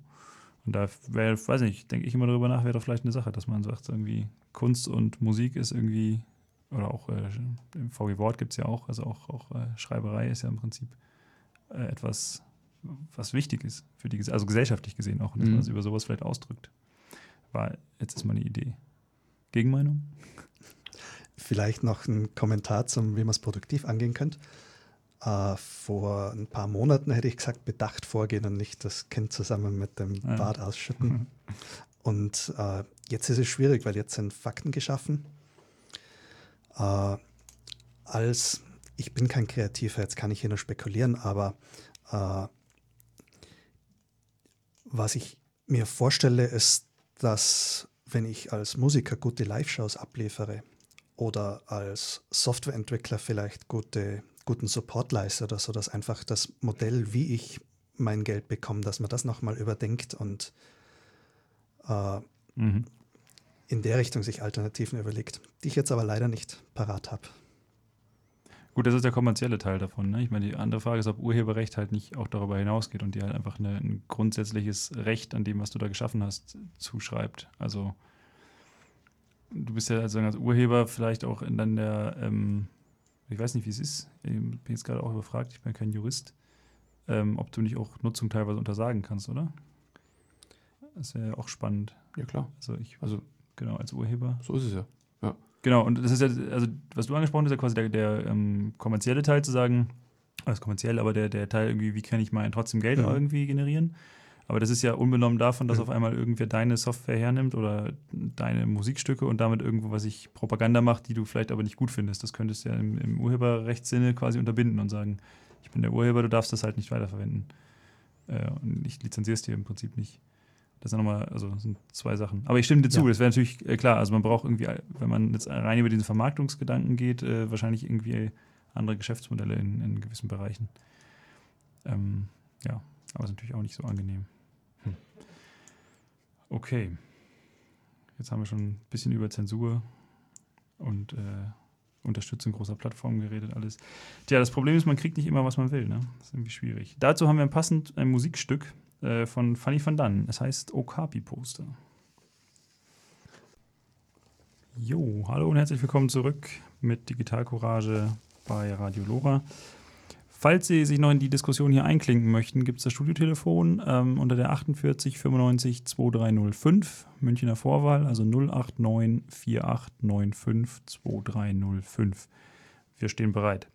Und da wäre, weiß nicht, denke ich immer darüber nach, wäre doch vielleicht eine Sache, dass man sagt, irgendwie Kunst und Musik ist irgendwie, oder auch äh, im VG Wort gibt es ja auch, also auch, auch äh, Schreiberei ist ja im Prinzip äh, etwas, was wichtig ist für die, also gesellschaftlich gesehen auch, dass mhm. man es über sowas vielleicht ausdrückt. War, jetzt ist mal eine Idee. Gegenmeinung? Vielleicht noch ein Kommentar zum, wie man es produktiv angehen könnte. Äh, vor ein paar Monaten hätte ich gesagt, bedacht vorgehen und nicht das Kind zusammen mit dem ja. Bad ausschütten. und äh, jetzt ist es schwierig, weil jetzt sind Fakten geschaffen. Äh, als, ich bin kein Kreativer, jetzt kann ich hier nur spekulieren, aber äh, was ich mir vorstelle, ist, dass wenn ich als Musiker gute Live-Shows abliefere, oder als Softwareentwickler vielleicht gute, guten Support leiste oder so, dass einfach das Modell, wie ich mein Geld bekomme, dass man das nochmal überdenkt und äh, mhm. in der Richtung sich Alternativen überlegt, die ich jetzt aber leider nicht parat habe. Gut, das ist der kommerzielle Teil davon. Ne? Ich meine, die andere Frage ist, ob Urheberrecht halt nicht auch darüber hinausgeht und dir halt einfach eine, ein grundsätzliches Recht an dem, was du da geschaffen hast, zuschreibt. Also du bist ja also als Urheber vielleicht auch in dann der, ähm, ich weiß nicht, wie es ist, ich bin jetzt gerade auch überfragt, ich bin kein Jurist, ähm, ob du nicht auch Nutzung teilweise untersagen kannst, oder? Das wäre ja auch spannend. Ja, klar. Also ich, also genau, als Urheber. So ist es ja. Ja. Genau, und das ist ja, also was du angesprochen hast, ist ja quasi der, der ähm, kommerzielle Teil zu sagen, also kommerziell, aber der, der Teil irgendwie, wie kann ich mal trotzdem Geld Ja. irgendwie generieren? Aber das ist ja unbenommen davon, dass Ja. auf einmal irgendwer deine Software hernimmt oder deine Musikstücke und damit irgendwo, was ich Propaganda macht, die du vielleicht aber nicht gut findest. Das könntest du ja im, im Urheberrechtssinne quasi unterbinden und sagen, ich bin der Urheber, du darfst das halt nicht weiterverwenden. Äh, und ich lizenziere es dir im Prinzip nicht. Das sind nochmal, also das sind zwei Sachen. Aber ich stimme dir zu, Ja. das wäre natürlich äh, klar. Also man braucht irgendwie, wenn man jetzt rein über diesen Vermarktungsgedanken geht, äh, wahrscheinlich irgendwie andere Geschäftsmodelle in, in gewissen Bereichen. Ähm, ja, aber ist natürlich auch nicht so angenehm. Hm. Okay. Jetzt haben wir schon ein bisschen über Zensur und äh, Unterstützung großer Plattformen geredet, alles. Tja, das Problem ist, man kriegt nicht immer, was man will. Ne? Das ist irgendwie schwierig. Dazu haben wir passend ein Musikstück äh, von Fanny van Dann. Es heißt Okapi-Poster. Jo, hallo und herzlich willkommen zurück mit Digital Courage bei Radio Lora. Falls Sie sich noch in die Diskussion hier einklinken möchten, gibt es das Studiotelefon ähm, unter der 48 95 2305 Münchner Vorwahl, also 089 4895 2305. Wir stehen bereit.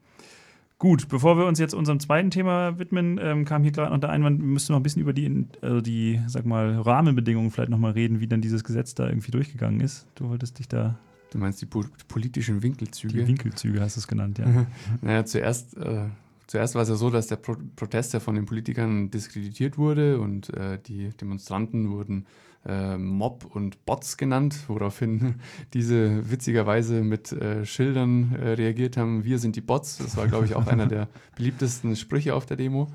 Gut, bevor wir uns jetzt unserem zweiten Thema widmen, ähm, kam hier gerade noch der Einwand, wir müssten noch ein bisschen über die, also die, sag mal, Rahmenbedingungen vielleicht nochmal reden, wie dann dieses Gesetz da irgendwie durchgegangen ist. Du wolltest dich da, Du meinst die po politischen Winkelzüge? die Winkelzüge hast du es genannt, ja. [LAUGHS] Naja, zuerst, äh, zuerst war es ja so, dass der Pro Protest ja von den Politikern diskreditiert wurde und äh, die Demonstranten wurden äh, Mob und Bots genannt, woraufhin [LAUGHS] diese witzigerweise mit äh, Schildern äh, reagiert haben, wir sind die Bots. Das war, glaube ich, auch einer der [LAUGHS] beliebtesten Sprüche auf der Demo.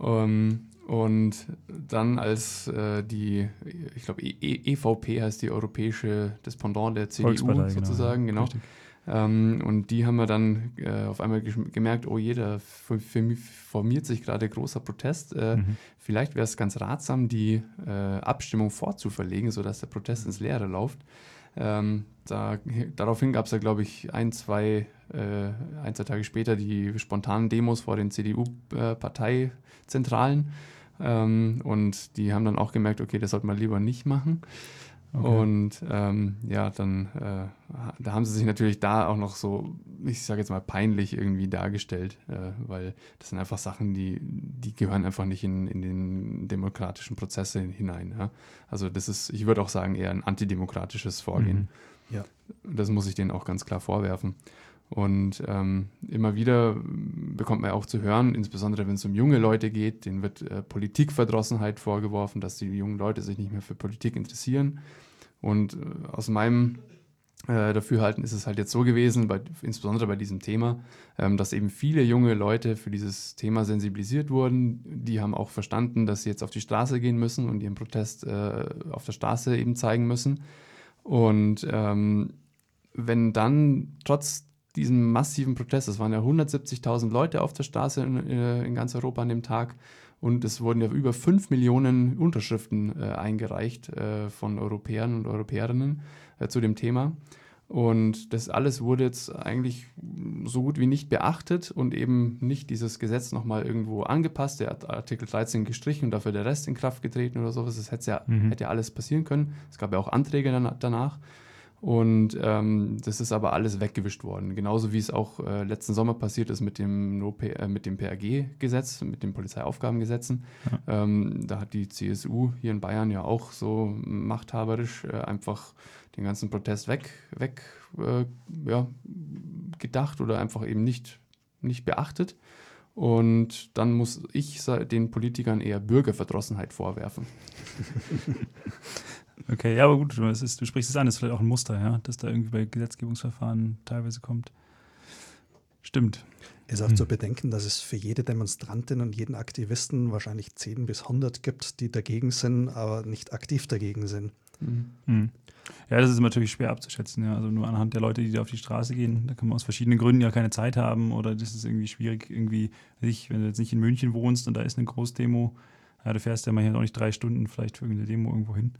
Ähm, und dann als äh, die, ich glaube, e E- EVP heißt die europäische, das Pendant der CDU Volkspartei, sozusagen, genau. Richtig. Ähm, und die haben wir dann äh, auf einmal gemerkt, oh jeder formiert sich gerade großer Protest. Äh, Mhm. Vielleicht wäre es ganz ratsam, die äh, Abstimmung vorzuverlegen, sodass der Protest ins Leere läuft. Ähm, da, daraufhin gab es ja, glaube ich, ein, zwei, äh, ein, zwei Tage später die spontanen Demos vor den CDU-Parteizentralen. Ähm, und die haben dann auch gemerkt, okay, das sollte man lieber nicht machen. Okay. Und ähm, ja, dann äh, da haben sie sich natürlich da auch noch so, ich sage jetzt mal, peinlich irgendwie dargestellt, äh, weil das sind einfach Sachen, die, die gehören einfach nicht in, in den demokratischen Prozesse hinein. Ja? Also das ist, ich würde auch sagen, eher ein antidemokratisches Vorgehen. Mhm. Ja. Das muss ich denen auch ganz klar vorwerfen. Und ähm, immer wieder bekommt man auch zu hören, insbesondere wenn es um junge Leute geht, denen wird äh, Politikverdrossenheit vorgeworfen, dass die jungen Leute sich nicht mehr für Politik interessieren. Und äh, aus meinem äh, Dafürhalten ist es halt jetzt so gewesen, bei, insbesondere bei diesem Thema, ähm, dass eben viele junge Leute für dieses Thema sensibilisiert wurden. Die haben auch verstanden, dass sie jetzt auf die Straße gehen müssen und ihren Protest äh, auf der Straße eben zeigen müssen. Und ähm, wenn dann trotz diesem massiven Protest, es waren ja 170.000 Leute auf der Straße in, äh, in ganz Europa an dem Tag und es wurden ja über 5 Millionen Unterschriften äh, eingereicht äh, von Europäern und Europäerinnen äh, zu dem Thema. Und das alles wurde jetzt eigentlich so gut wie nicht beachtet und eben nicht dieses Gesetz nochmal irgendwo angepasst, der hat Artikel 13 gestrichen und dafür der Rest in Kraft getreten oder sowas. Das hätte ja, Mhm. hätte ja alles passieren können. Es gab ja auch Anträge danach. Und ähm, das ist aber alles weggewischt worden. Genauso wie es auch äh, letzten Sommer passiert ist mit dem, No äh, mit dem PRG-Gesetz, mit den Polizeiaufgabengesetzen. Ähm, da hat die CSU hier in Bayern ja auch so machthaberisch äh, einfach den ganzen Protest weg, weg äh, ja, gedacht oder einfach eben nicht, nicht beachtet. Und dann muss ich den Politikern eher Bürgerverdrossenheit vorwerfen. [LAUGHS] Okay, ja, aber gut, ist, du sprichst es an, das ist vielleicht auch ein Muster, ja, das da irgendwie bei Gesetzgebungsverfahren teilweise kommt. Stimmt. Ist auch mhm. zu bedenken, dass es für jede Demonstrantin und jeden Aktivisten wahrscheinlich 10 bis 100 gibt, die dagegen sind, aber nicht aktiv dagegen sind. Mhm. Ja, das ist natürlich schwer abzuschätzen. Ja. Also nur anhand der Leute, die da auf die Straße gehen, da kann man aus verschiedenen Gründen ja keine Zeit haben oder das ist irgendwie schwierig, irgendwie, ich, wenn du jetzt nicht in München wohnst und da ist eine Großdemo, ja, du fährst ja mal hier auch nicht drei Stunden vielleicht für irgendeine Demo irgendwo hin.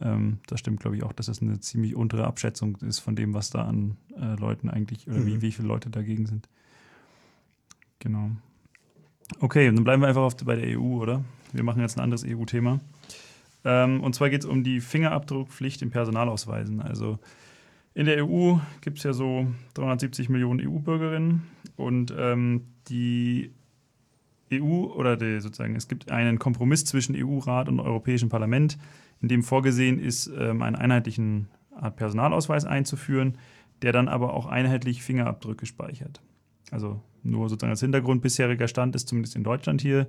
Ähm, das stimmt, glaube ich, auch, dass das eine ziemlich untere Abschätzung ist von dem, was da an äh, Leuten eigentlich, oder mhm. wie, wie viele Leute dagegen sind. Genau. Okay, dann bleiben wir einfach auf, bei der EU, oder? Wir machen jetzt ein anderes EU-Thema. Ähm, und zwar geht es um die Fingerabdruckpflicht in Personalausweisen. Also in der EU gibt es ja so 370 Millionen EU-Bürgerinnen und ähm, die EU oder die, sozusagen es gibt einen Kompromiss zwischen EU-Rat und Europäischem Parlament, in dem vorgesehen ist, ähm, einen einheitlichen Art Personalausweis einzuführen, der dann aber auch einheitlich Fingerabdrücke speichert. Also nur sozusagen als Hintergrund bisheriger Stand ist zumindest in Deutschland hier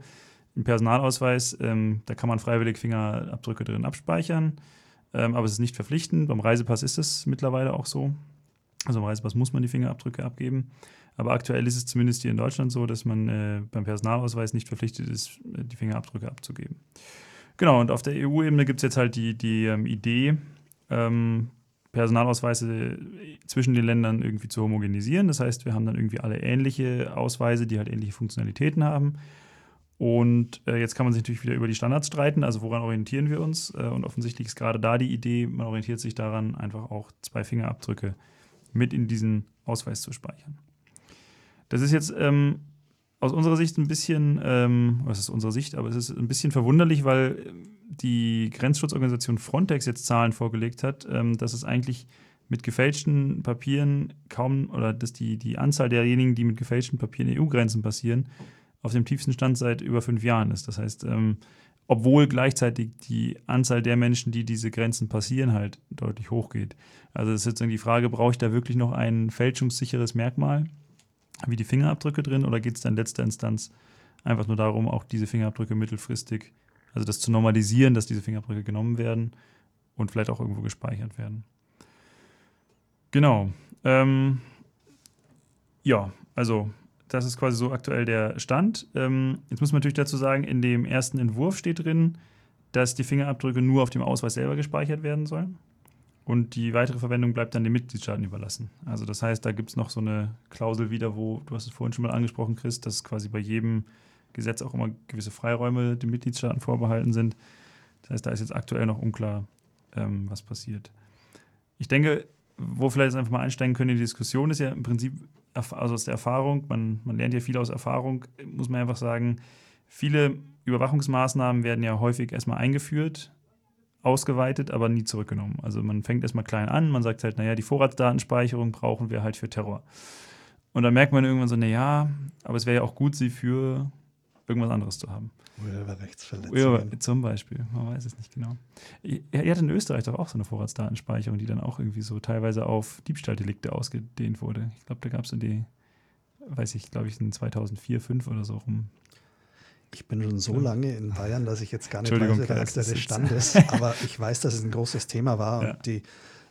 im Personalausweis, ähm, da kann man freiwillig Fingerabdrücke drin abspeichern, ähm, aber es ist nicht verpflichtend. Beim Reisepass ist es mittlerweile auch so. Also im Reisepass muss man die Fingerabdrücke abgeben. Aber aktuell ist es zumindest hier in Deutschland so, dass man äh, beim Personalausweis nicht verpflichtet ist, die Fingerabdrücke abzugeben. Genau, und auf der EU-Ebene gibt es jetzt halt die, die ähm, Idee, ähm, Personalausweise zwischen den Ländern irgendwie zu homogenisieren. Das heißt, wir haben dann irgendwie alle ähnliche Ausweise, die halt ähnliche Funktionalitäten haben. Und äh, jetzt kann man sich natürlich wieder über die Standards streiten, also woran orientieren wir uns? Äh, und offensichtlich ist gerade da die Idee, man orientiert sich daran, einfach auch zwei Fingerabdrücke mit in diesen Ausweis zu speichern. Das ist jetzt ähm, aus unserer Sicht ein bisschen, ähm, was ist unsere Sicht, aber es ist ein bisschen verwunderlich, weil die Grenzschutzorganisation Frontex jetzt Zahlen vorgelegt hat, ähm, dass es eigentlich mit gefälschten Papieren kaum, oder dass die, die Anzahl derjenigen, die mit gefälschten Papieren EU-Grenzen passieren, auf dem tiefsten Stand seit über fünf Jahren ist. Das heißt, ähm, obwohl gleichzeitig die Anzahl der Menschen, die diese Grenzen passieren, halt deutlich hochgeht. Also es ist jetzt die Frage, brauche ich da wirklich noch ein fälschungssicheres Merkmal, wie die Fingerabdrücke drin, oder geht es dann in letzter Instanz einfach nur darum, auch diese Fingerabdrücke mittelfristig, also das zu normalisieren, dass diese Fingerabdrücke genommen werden und vielleicht auch irgendwo gespeichert werden. Genau. Ähm, ja, also das ist quasi so aktuell der Stand. Ähm, jetzt muss man natürlich dazu sagen, in dem ersten Entwurf steht drin, dass die Fingerabdrücke nur auf dem Ausweis selber gespeichert werden sollen. Und die weitere Verwendung bleibt dann den Mitgliedstaaten überlassen. Also das heißt, da gibt es noch so eine Klausel wieder, wo, du hast es vorhin schon mal angesprochen, Chris, dass quasi bei jedem Gesetz auch immer gewisse Freiräume den Mitgliedstaaten vorbehalten sind. Das heißt, da ist jetzt aktuell noch unklar, ähm, was passiert. Ich denke, wo vielleicht einfach mal einsteigen können in die Diskussion, ist ja im Prinzip also aus der Erfahrung, man, man lernt ja viel aus Erfahrung, muss man einfach sagen, viele Überwachungsmaßnahmen werden ja häufig erstmal eingeführt, ausgeweitet, aber nie zurückgenommen. Also man fängt erstmal klein an, man sagt halt, naja, die Vorratsdatenspeicherung brauchen wir halt für Terror. Und dann merkt man irgendwann so, naja, aber es wäre ja auch gut, sie für irgendwas anderes zu haben. Urheberrechtsverletzungen. Zum Beispiel, man weiß es nicht genau. Ihr, ihr hattet in Österreich doch auch so eine Vorratsdatenspeicherung, die dann auch irgendwie so teilweise auf Diebstahldelikte ausgedehnt wurde. Ich glaube, da gab es so die, weiß ich, glaube ich, in 2004, 2005 oder so rum. Ich bin schon so lange in Bayern, dass ich jetzt gar nicht weiß, wie der aktuelle Stand ist. [LAUGHS] Aber ich weiß, dass es ein großes Thema war ja. und die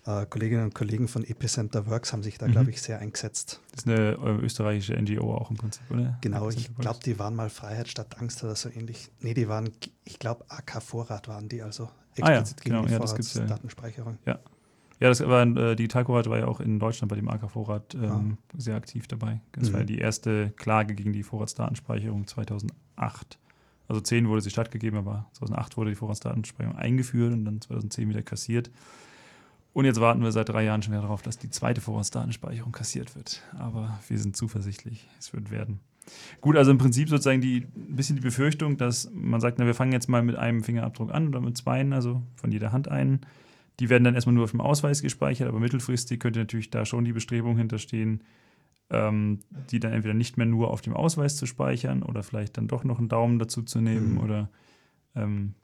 äh, Kolleginnen und Kollegen von Epicenter Works haben sich da, mhm. glaube ich, sehr eingesetzt. Das ist eine äh, österreichische NGO auch im Prinzip, oder? Genau, ich glaube, die waren mal Freiheit statt Angst oder so ähnlich. Nee, die waren, ich glaube, AK Vorrat waren die, also explizit ah, ja, gegen genau, die ja, Vorratsdatenspeicherung. Ja. ja. das war, äh, Digitalvorrat war ja auch in Deutschland bei dem AK Vorrat ähm, ah. sehr aktiv dabei. Das mhm. war ja die erste Klage gegen die Vorratsdatenspeicherung 2008. Also 10 wurde sie stattgegeben, aber 2008 wurde die Vorratsdatenspeicherung eingeführt und dann 2010 wieder kassiert. Und jetzt warten wir seit drei Jahren schon wieder darauf, dass die zweite Vorratsdatenspeicherung kassiert wird. Aber wir sind zuversichtlich, es wird werden. Gut, also im Prinzip sozusagen die, ein bisschen die Befürchtung, dass man sagt, na, wir fangen jetzt mal mit einem Fingerabdruck an oder mit zweien, also von jeder Hand einen. Die werden dann erstmal nur auf dem Ausweis gespeichert, aber mittelfristig könnte natürlich da schon die Bestrebung hinterstehen, ähm, die dann entweder nicht mehr nur auf dem Ausweis zu speichern oder vielleicht dann doch noch einen Daumen dazu zu nehmen mhm. oder ähm,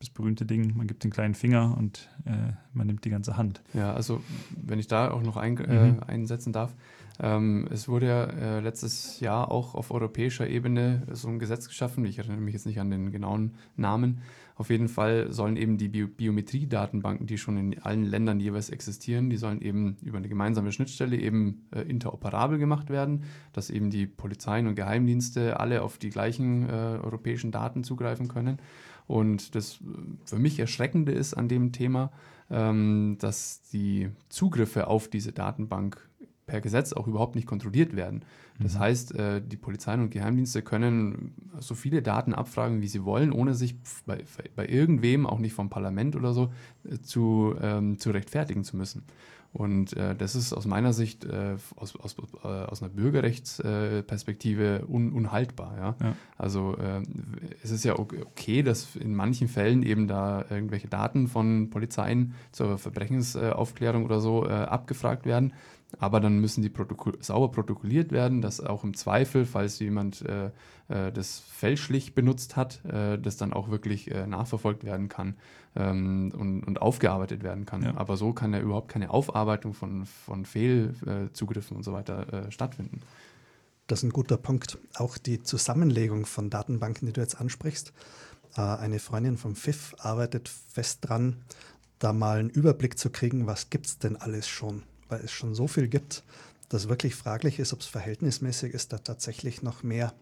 das berühmte Ding, man gibt den kleinen Finger und äh, man nimmt die ganze Hand. Ja, also wenn ich da auch noch ein, äh, mhm. einsetzen darf, ähm, es wurde ja äh, letztes Jahr auch auf europäischer Ebene so ein Gesetz geschaffen, ich erinnere mich jetzt nicht an den genauen Namen, auf jeden Fall sollen eben die Bio Biometrie-Datenbanken, die schon in allen Ländern jeweils existieren, die sollen eben über eine gemeinsame Schnittstelle eben äh, interoperabel gemacht werden, dass eben die Polizeien und Geheimdienste alle auf die gleichen äh, europäischen Daten zugreifen können. Und das äh, für mich Erschreckende ist an dem Thema, ähm, dass die Zugriffe auf diese Datenbank per Gesetz auch überhaupt nicht kontrolliert werden. Das mhm. heißt, äh, die Polizeien und Geheimdienste können so viele Daten abfragen, wie sie wollen, ohne sich bei, bei irgendwem, auch nicht vom Parlament oder so, äh, zu, ähm, zu rechtfertigen zu müssen. Und äh, das ist aus meiner Sicht äh, aus, aus, äh, aus einer Bürgerrechtsperspektive un, unhaltbar. Ja? ja. Also äh, es ist ja okay, dass in manchen Fällen eben da irgendwelche Daten von Polizeien zur Verbrechensaufklärung oder so äh, abgefragt werden. Aber dann müssen die Protokoll sauber protokolliert werden, dass auch im Zweifel, falls jemand äh, äh, das fälschlich benutzt hat, äh, das dann auch wirklich äh, nachverfolgt werden kann ähm, und, und, aufgearbeitet werden kann. Ja. Aber so kann ja überhaupt keine Aufarbeitung von, von Fehlzugriffen und so weiter äh, stattfinden. Das ist ein guter Punkt. Auch die Zusammenlegung von Datenbanken, die du jetzt ansprichst. Äh, eine Freundin vom FIF arbeitet fest dran, da mal einen Überblick zu kriegen, was gibt es denn alles schon weil es schon so viel gibt, dass wirklich fraglich ist, ob es verhältnismäßig ist, da tatsächlich noch mehr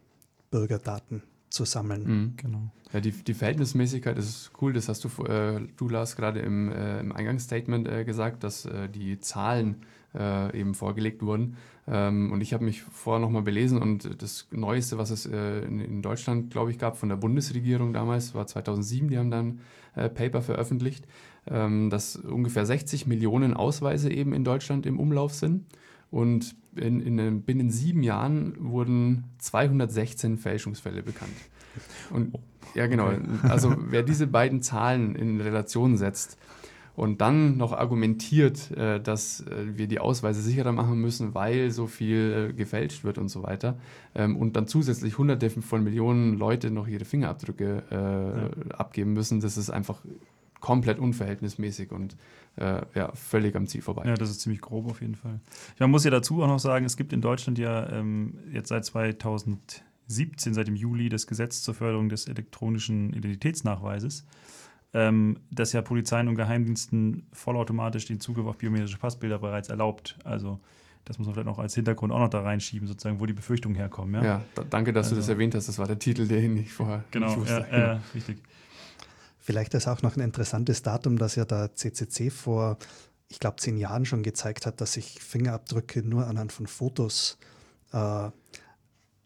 Bürgerdaten zu sammeln. Mhm, genau. Ja, die, die Verhältnismäßigkeit ist cool, das hast du, äh, du Lars, gerade im, äh, im Eingangsstatement äh, gesagt, dass äh, die Zahlen äh, eben vorgelegt wurden. Ähm, und ich habe mich vorher nochmal belesen und das Neueste, was es äh, in, in, Deutschland, glaube ich, gab von der Bundesregierung damals, war 2007, die haben dann Paper veröffentlicht ähm, dass ungefähr 60 Millionen Ausweise eben in Deutschland im Umlauf sind. Und in, in, binnen sieben Jahren wurden 216 Fälschungsfälle bekannt. Und ja, genau. [LAUGHS] Also wer diese beiden Zahlen in Relation setzt und dann noch argumentiert, äh, dass äh, wir die Ausweise sicherer machen müssen, weil so viel äh, gefälscht wird und so weiter, ähm, und dann zusätzlich Hunderte von Millionen Leute noch ihre Fingerabdrücke ja. abgeben müssen, das ist einfach komplett unverhältnismäßig und äh, ja, völlig am Ziel vorbei. Ja, das ist ziemlich grob auf jeden Fall. Man muss ja dazu auch noch sagen, es gibt in Deutschland ja ähm, jetzt seit 2017, seit dem Juli, das Gesetz zur Förderung des elektronischen Identitätsnachweises, ähm, das ja Polizeien und Geheimdiensten vollautomatisch den Zugriff auf biometrische Passbilder bereits erlaubt. Also das muss man vielleicht noch als Hintergrund auch noch da reinschieben, sozusagen, wo die Befürchtungen herkommen. Ja, ja danke, dass also, du das erwähnt hast. Das war der Titel, den ich vorher genau, nicht wusste. Ja, genau. Äh, richtig. Vielleicht ist auch noch ein interessantes Datum, dass ja der CCC vor, ich glaube, zehn Jahren schon gezeigt hat, dass sich Fingerabdrücke nur anhand von Fotos äh,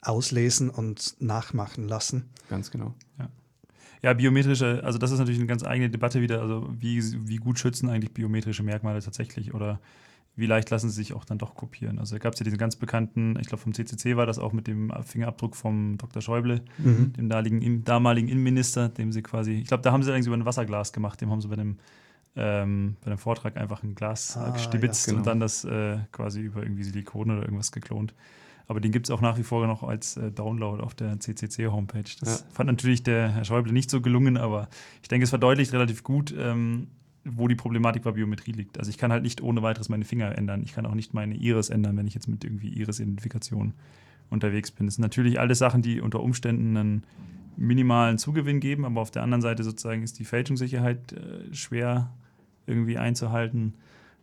auslesen und nachmachen lassen. Ganz genau. Ja. Ja, biometrische, also das ist natürlich eine ganz eigene Debatte wieder. Also, wie, wie gut schützen eigentlich biometrische Merkmale tatsächlich oder wie leicht lassen sie sich auch dann doch kopieren. Also da gab es ja diesen ganz bekannten, ich glaube vom CCC war das auch mit dem Fingerabdruck vom Dr. Schäuble, mhm. dem damaligen, damaligen Innenminister, dem sie quasi, ich glaube, da haben sie allerdings über ein Wasserglas gemacht, dem haben sie bei dem, ähm, bei dem Vortrag einfach ein Glas ah, gestibitzt ja, genau. und dann das äh, quasi über irgendwie Silikon oder irgendwas geklont. Aber den gibt es auch nach wie vor noch als äh, Download auf der CCC-Homepage. Das ja. fand natürlich der Herr Schäuble nicht so gelungen, aber ich denke, es verdeutlicht relativ gut, ähm, wo die Problematik bei Biometrie liegt. Also ich kann halt nicht ohne weiteres meine Finger ändern. Ich kann auch nicht meine Iris ändern, wenn ich jetzt mit irgendwie Iris-Identifikation unterwegs bin. Das sind natürlich alles Sachen, die unter Umständen einen minimalen Zugewinn geben, aber auf der anderen Seite sozusagen ist die Fälschungssicherheit äh, schwer irgendwie einzuhalten.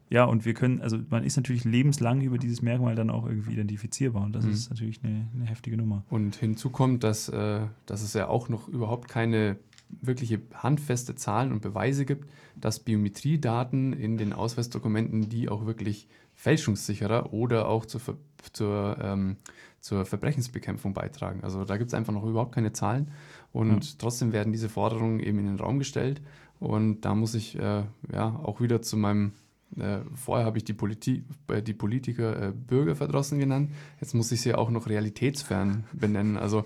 Ja, und wir können, also man ist natürlich lebenslang über dieses Merkmal dann auch irgendwie identifizierbar und das mhm. ist natürlich eine, eine, heftige Nummer. Und hinzu kommt, dass, äh, dass es ja auch noch überhaupt keine wirkliche handfeste Zahlen und Beweise gibt, dass Biometriedaten in den Ausweisdokumenten, die auch wirklich fälschungssicherer oder auch zur, Ver zur, ähm, zur Verbrechensbekämpfung beitragen. Also da gibt es einfach noch überhaupt keine Zahlen und ja. trotzdem werden diese Forderungen eben in den Raum gestellt und da muss ich äh, ja auch wieder zu meinem äh, vorher habe ich die, Politi äh, die Politiker äh, Bürgerverdrossen genannt. Jetzt muss ich sie auch noch realitätsfern benennen. Also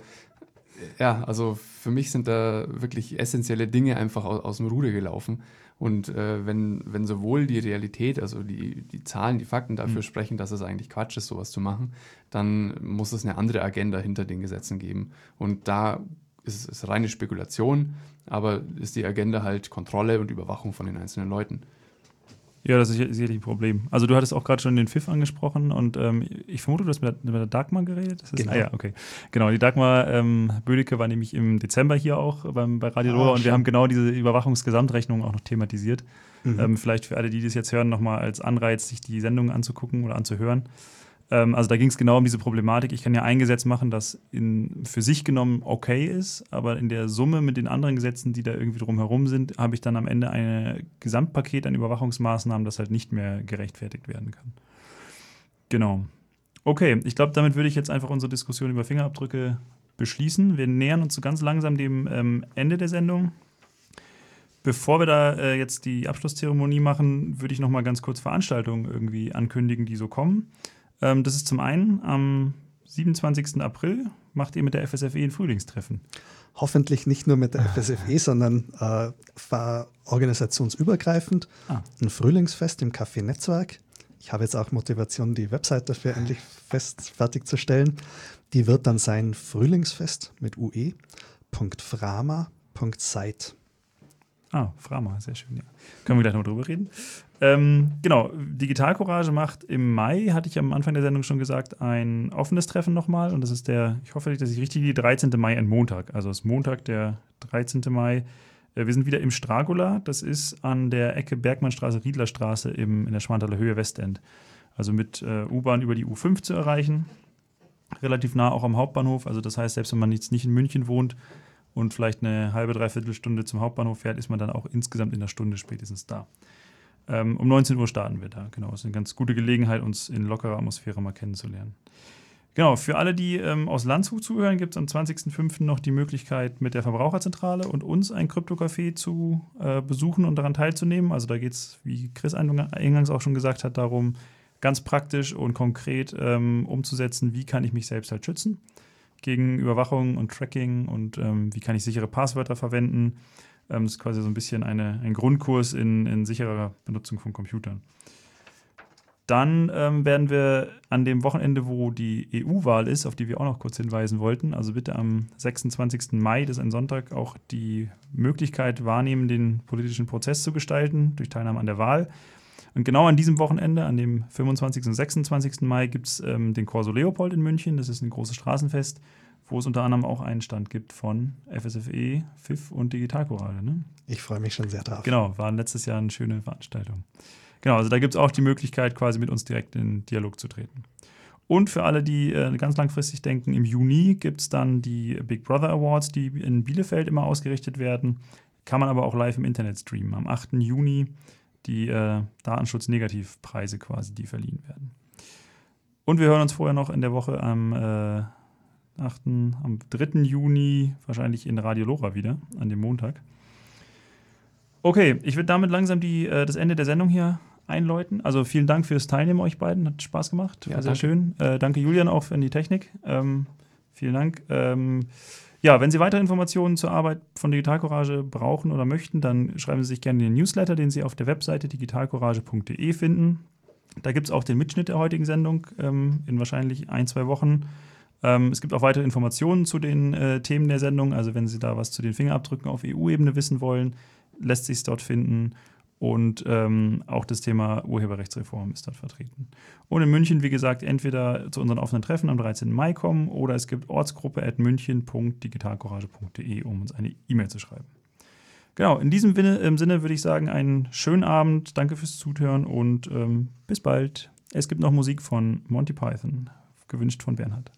ja, also für mich sind da wirklich essentielle Dinge einfach aus, aus dem Ruder gelaufen. Und äh, wenn, wenn sowohl die Realität, also die, die Zahlen, die Fakten dafür mhm. sprechen, dass es eigentlich Quatsch ist, sowas zu machen, dann muss es eine andere Agenda hinter den Gesetzen geben. Und da ist es reine Spekulation, aber ist die Agenda halt Kontrolle und Überwachung von den einzelnen Leuten. Ja, das ist sicherlich ein Problem. Also du hattest auch gerade schon den Pfiff angesprochen und ähm, ich vermute, du hast mit der, mit der Dagmar geredet. Das ist, genau. Ah, ja, okay. Genau, die Dagmar ähm, Bödecke war nämlich im Dezember hier auch beim, bei Radio Lora ah, und wir haben genau diese Überwachungsgesamtrechnung auch noch thematisiert. Mhm. Ähm, vielleicht für alle, die das jetzt hören, nochmal als Anreiz, sich die Sendung anzugucken oder anzuhören. Ähm, also da ging es genau um diese Problematik. Ich kann ja ein Gesetz machen, das in, für sich genommen okay ist, aber in der Summe mit den anderen Gesetzen, die da irgendwie drumherum sind, habe ich dann am Ende ein Gesamtpaket an Überwachungsmaßnahmen, das halt nicht mehr gerechtfertigt werden kann. Genau. Okay, ich glaube, damit würde ich jetzt einfach unsere Diskussion über Fingerabdrücke beschließen. Wir nähern uns so ganz langsam dem ähm, Ende der Sendung. Bevor wir da äh, jetzt die Abschlusszeremonie machen, würde ich noch mal ganz kurz Veranstaltungen irgendwie ankündigen, die so kommen. Ähm, das ist zum einen am 27. April macht ihr mit der FSFE ein Frühlingstreffen. Hoffentlich nicht nur mit der FSFE, sondern äh, organisationsübergreifend. Ah. Ein Frühlingsfest im Café Netzwerk. Ich habe jetzt auch Motivation, die Website dafür endlich fest fertigzustellen. Die wird dann sein Frühlingsfest mit ue.frama.site. Ah, Frama, sehr schön, ja. Können wir gleich noch drüber reden. Ähm, genau, Digital Courage macht im Mai, hatte ich am Anfang der Sendung schon gesagt, ein offenes Treffen nochmal. Und das ist der, ich hoffe, dass ich richtig die 13. Mai, ein Montag. Also es ist Montag, der 13. Mai. Äh, wir sind wieder im Stragula. Das ist an der Ecke Bergmannstraße, Riedlerstraße im, in der Schwanthaler Höhe Westend. Also mit äh, U-Bahn über die U5 zu erreichen. Relativ nah auch am Hauptbahnhof. Also das heißt, selbst wenn man jetzt nicht in München wohnt, und vielleicht eine halbe, dreiviertel Stunde zum Hauptbahnhof fährt, ist man dann auch insgesamt in einer Stunde spätestens da. Ähm, um 19 Uhr starten wir da. Genau, das ist eine ganz gute Gelegenheit, uns in lockerer Atmosphäre mal kennenzulernen. Genau, für alle, die ähm, aus Landshut zuhören, gibt es am 20.05. noch die Möglichkeit, mit der Verbraucherzentrale und uns ein Krypto-Café zu äh, besuchen und daran teilzunehmen. Also da geht es, wie Chris eingangs auch schon gesagt hat, darum, ganz praktisch und konkret ähm, umzusetzen, wie kann ich mich selbst halt schützen gegen Überwachung und Tracking und ähm, wie kann ich sichere Passwörter verwenden. Ähm, das ist quasi so ein bisschen eine, ein Grundkurs in, in sicherer Benutzung von Computern. Dann ähm, werden wir an dem Wochenende, wo die EU-Wahl ist, auf die wir auch noch kurz hinweisen wollten, also bitte am 26. Mai, das ist ein Sonntag, auch die Möglichkeit wahrnehmen, den politischen Prozess zu gestalten durch Teilnahme an der Wahl. Und genau an diesem Wochenende, an dem 25. und 26. Mai, gibt es ähm, den Corso Leopold in München. Das ist ein großes Straßenfest, wo es unter anderem auch einen Stand gibt von FSFE, FIF und Digitalchorale. Ne? Ich freue mich schon sehr drauf. Genau, war letztes Jahr eine schöne Veranstaltung. Genau, also da gibt es auch die Möglichkeit, quasi mit uns direkt in Dialog zu treten. Und für alle, die äh, ganz langfristig denken, im Juni gibt es dann die Big Brother Awards, die in Bielefeld immer ausgerichtet werden. Kann man aber auch live im Internet streamen. Am 8. Juni die äh, Datenschutz-Negativpreise quasi, die verliehen werden. Und wir hören uns vorher noch in der Woche am, äh, 8., am 3. Juni, wahrscheinlich in Radio Lora wieder, an dem Montag. Okay, ich würde damit langsam die, äh, das Ende der Sendung hier einläuten. Also vielen Dank fürs Teilnehmen euch beiden, hat Spaß gemacht, war ja, sehr danke. schön. Äh, danke Julian auch für die Technik. Ähm, vielen Dank. Ähm, ja, wenn Sie weitere Informationen zur Arbeit von Digital Courage brauchen oder möchten, dann schreiben Sie sich gerne den Newsletter, den Sie auf der Webseite digitalcourage.de finden. Da gibt es auch den Mitschnitt der heutigen Sendung ähm, in wahrscheinlich ein, zwei Wochen. Ähm, es gibt auch weitere Informationen zu den äh, Themen der Sendung. Also wenn Sie da was zu den Fingerabdrücken auf EU-Ebene wissen wollen, lässt sich es dort finden. Und ähm, auch das Thema Urheberrechtsreform ist dort vertreten. Und in München, wie gesagt, entweder zu unseren offenen Treffen am 13. Mai kommen oder es gibt ortsgruppe.münchen.digitalcourage.de, um uns eine E-Mail zu schreiben. Genau, in diesem Sinne würde ich sagen, einen schönen Abend, danke fürs Zuhören und ähm, bis bald. Es gibt noch Musik von Monty Python, gewünscht von Bernhard.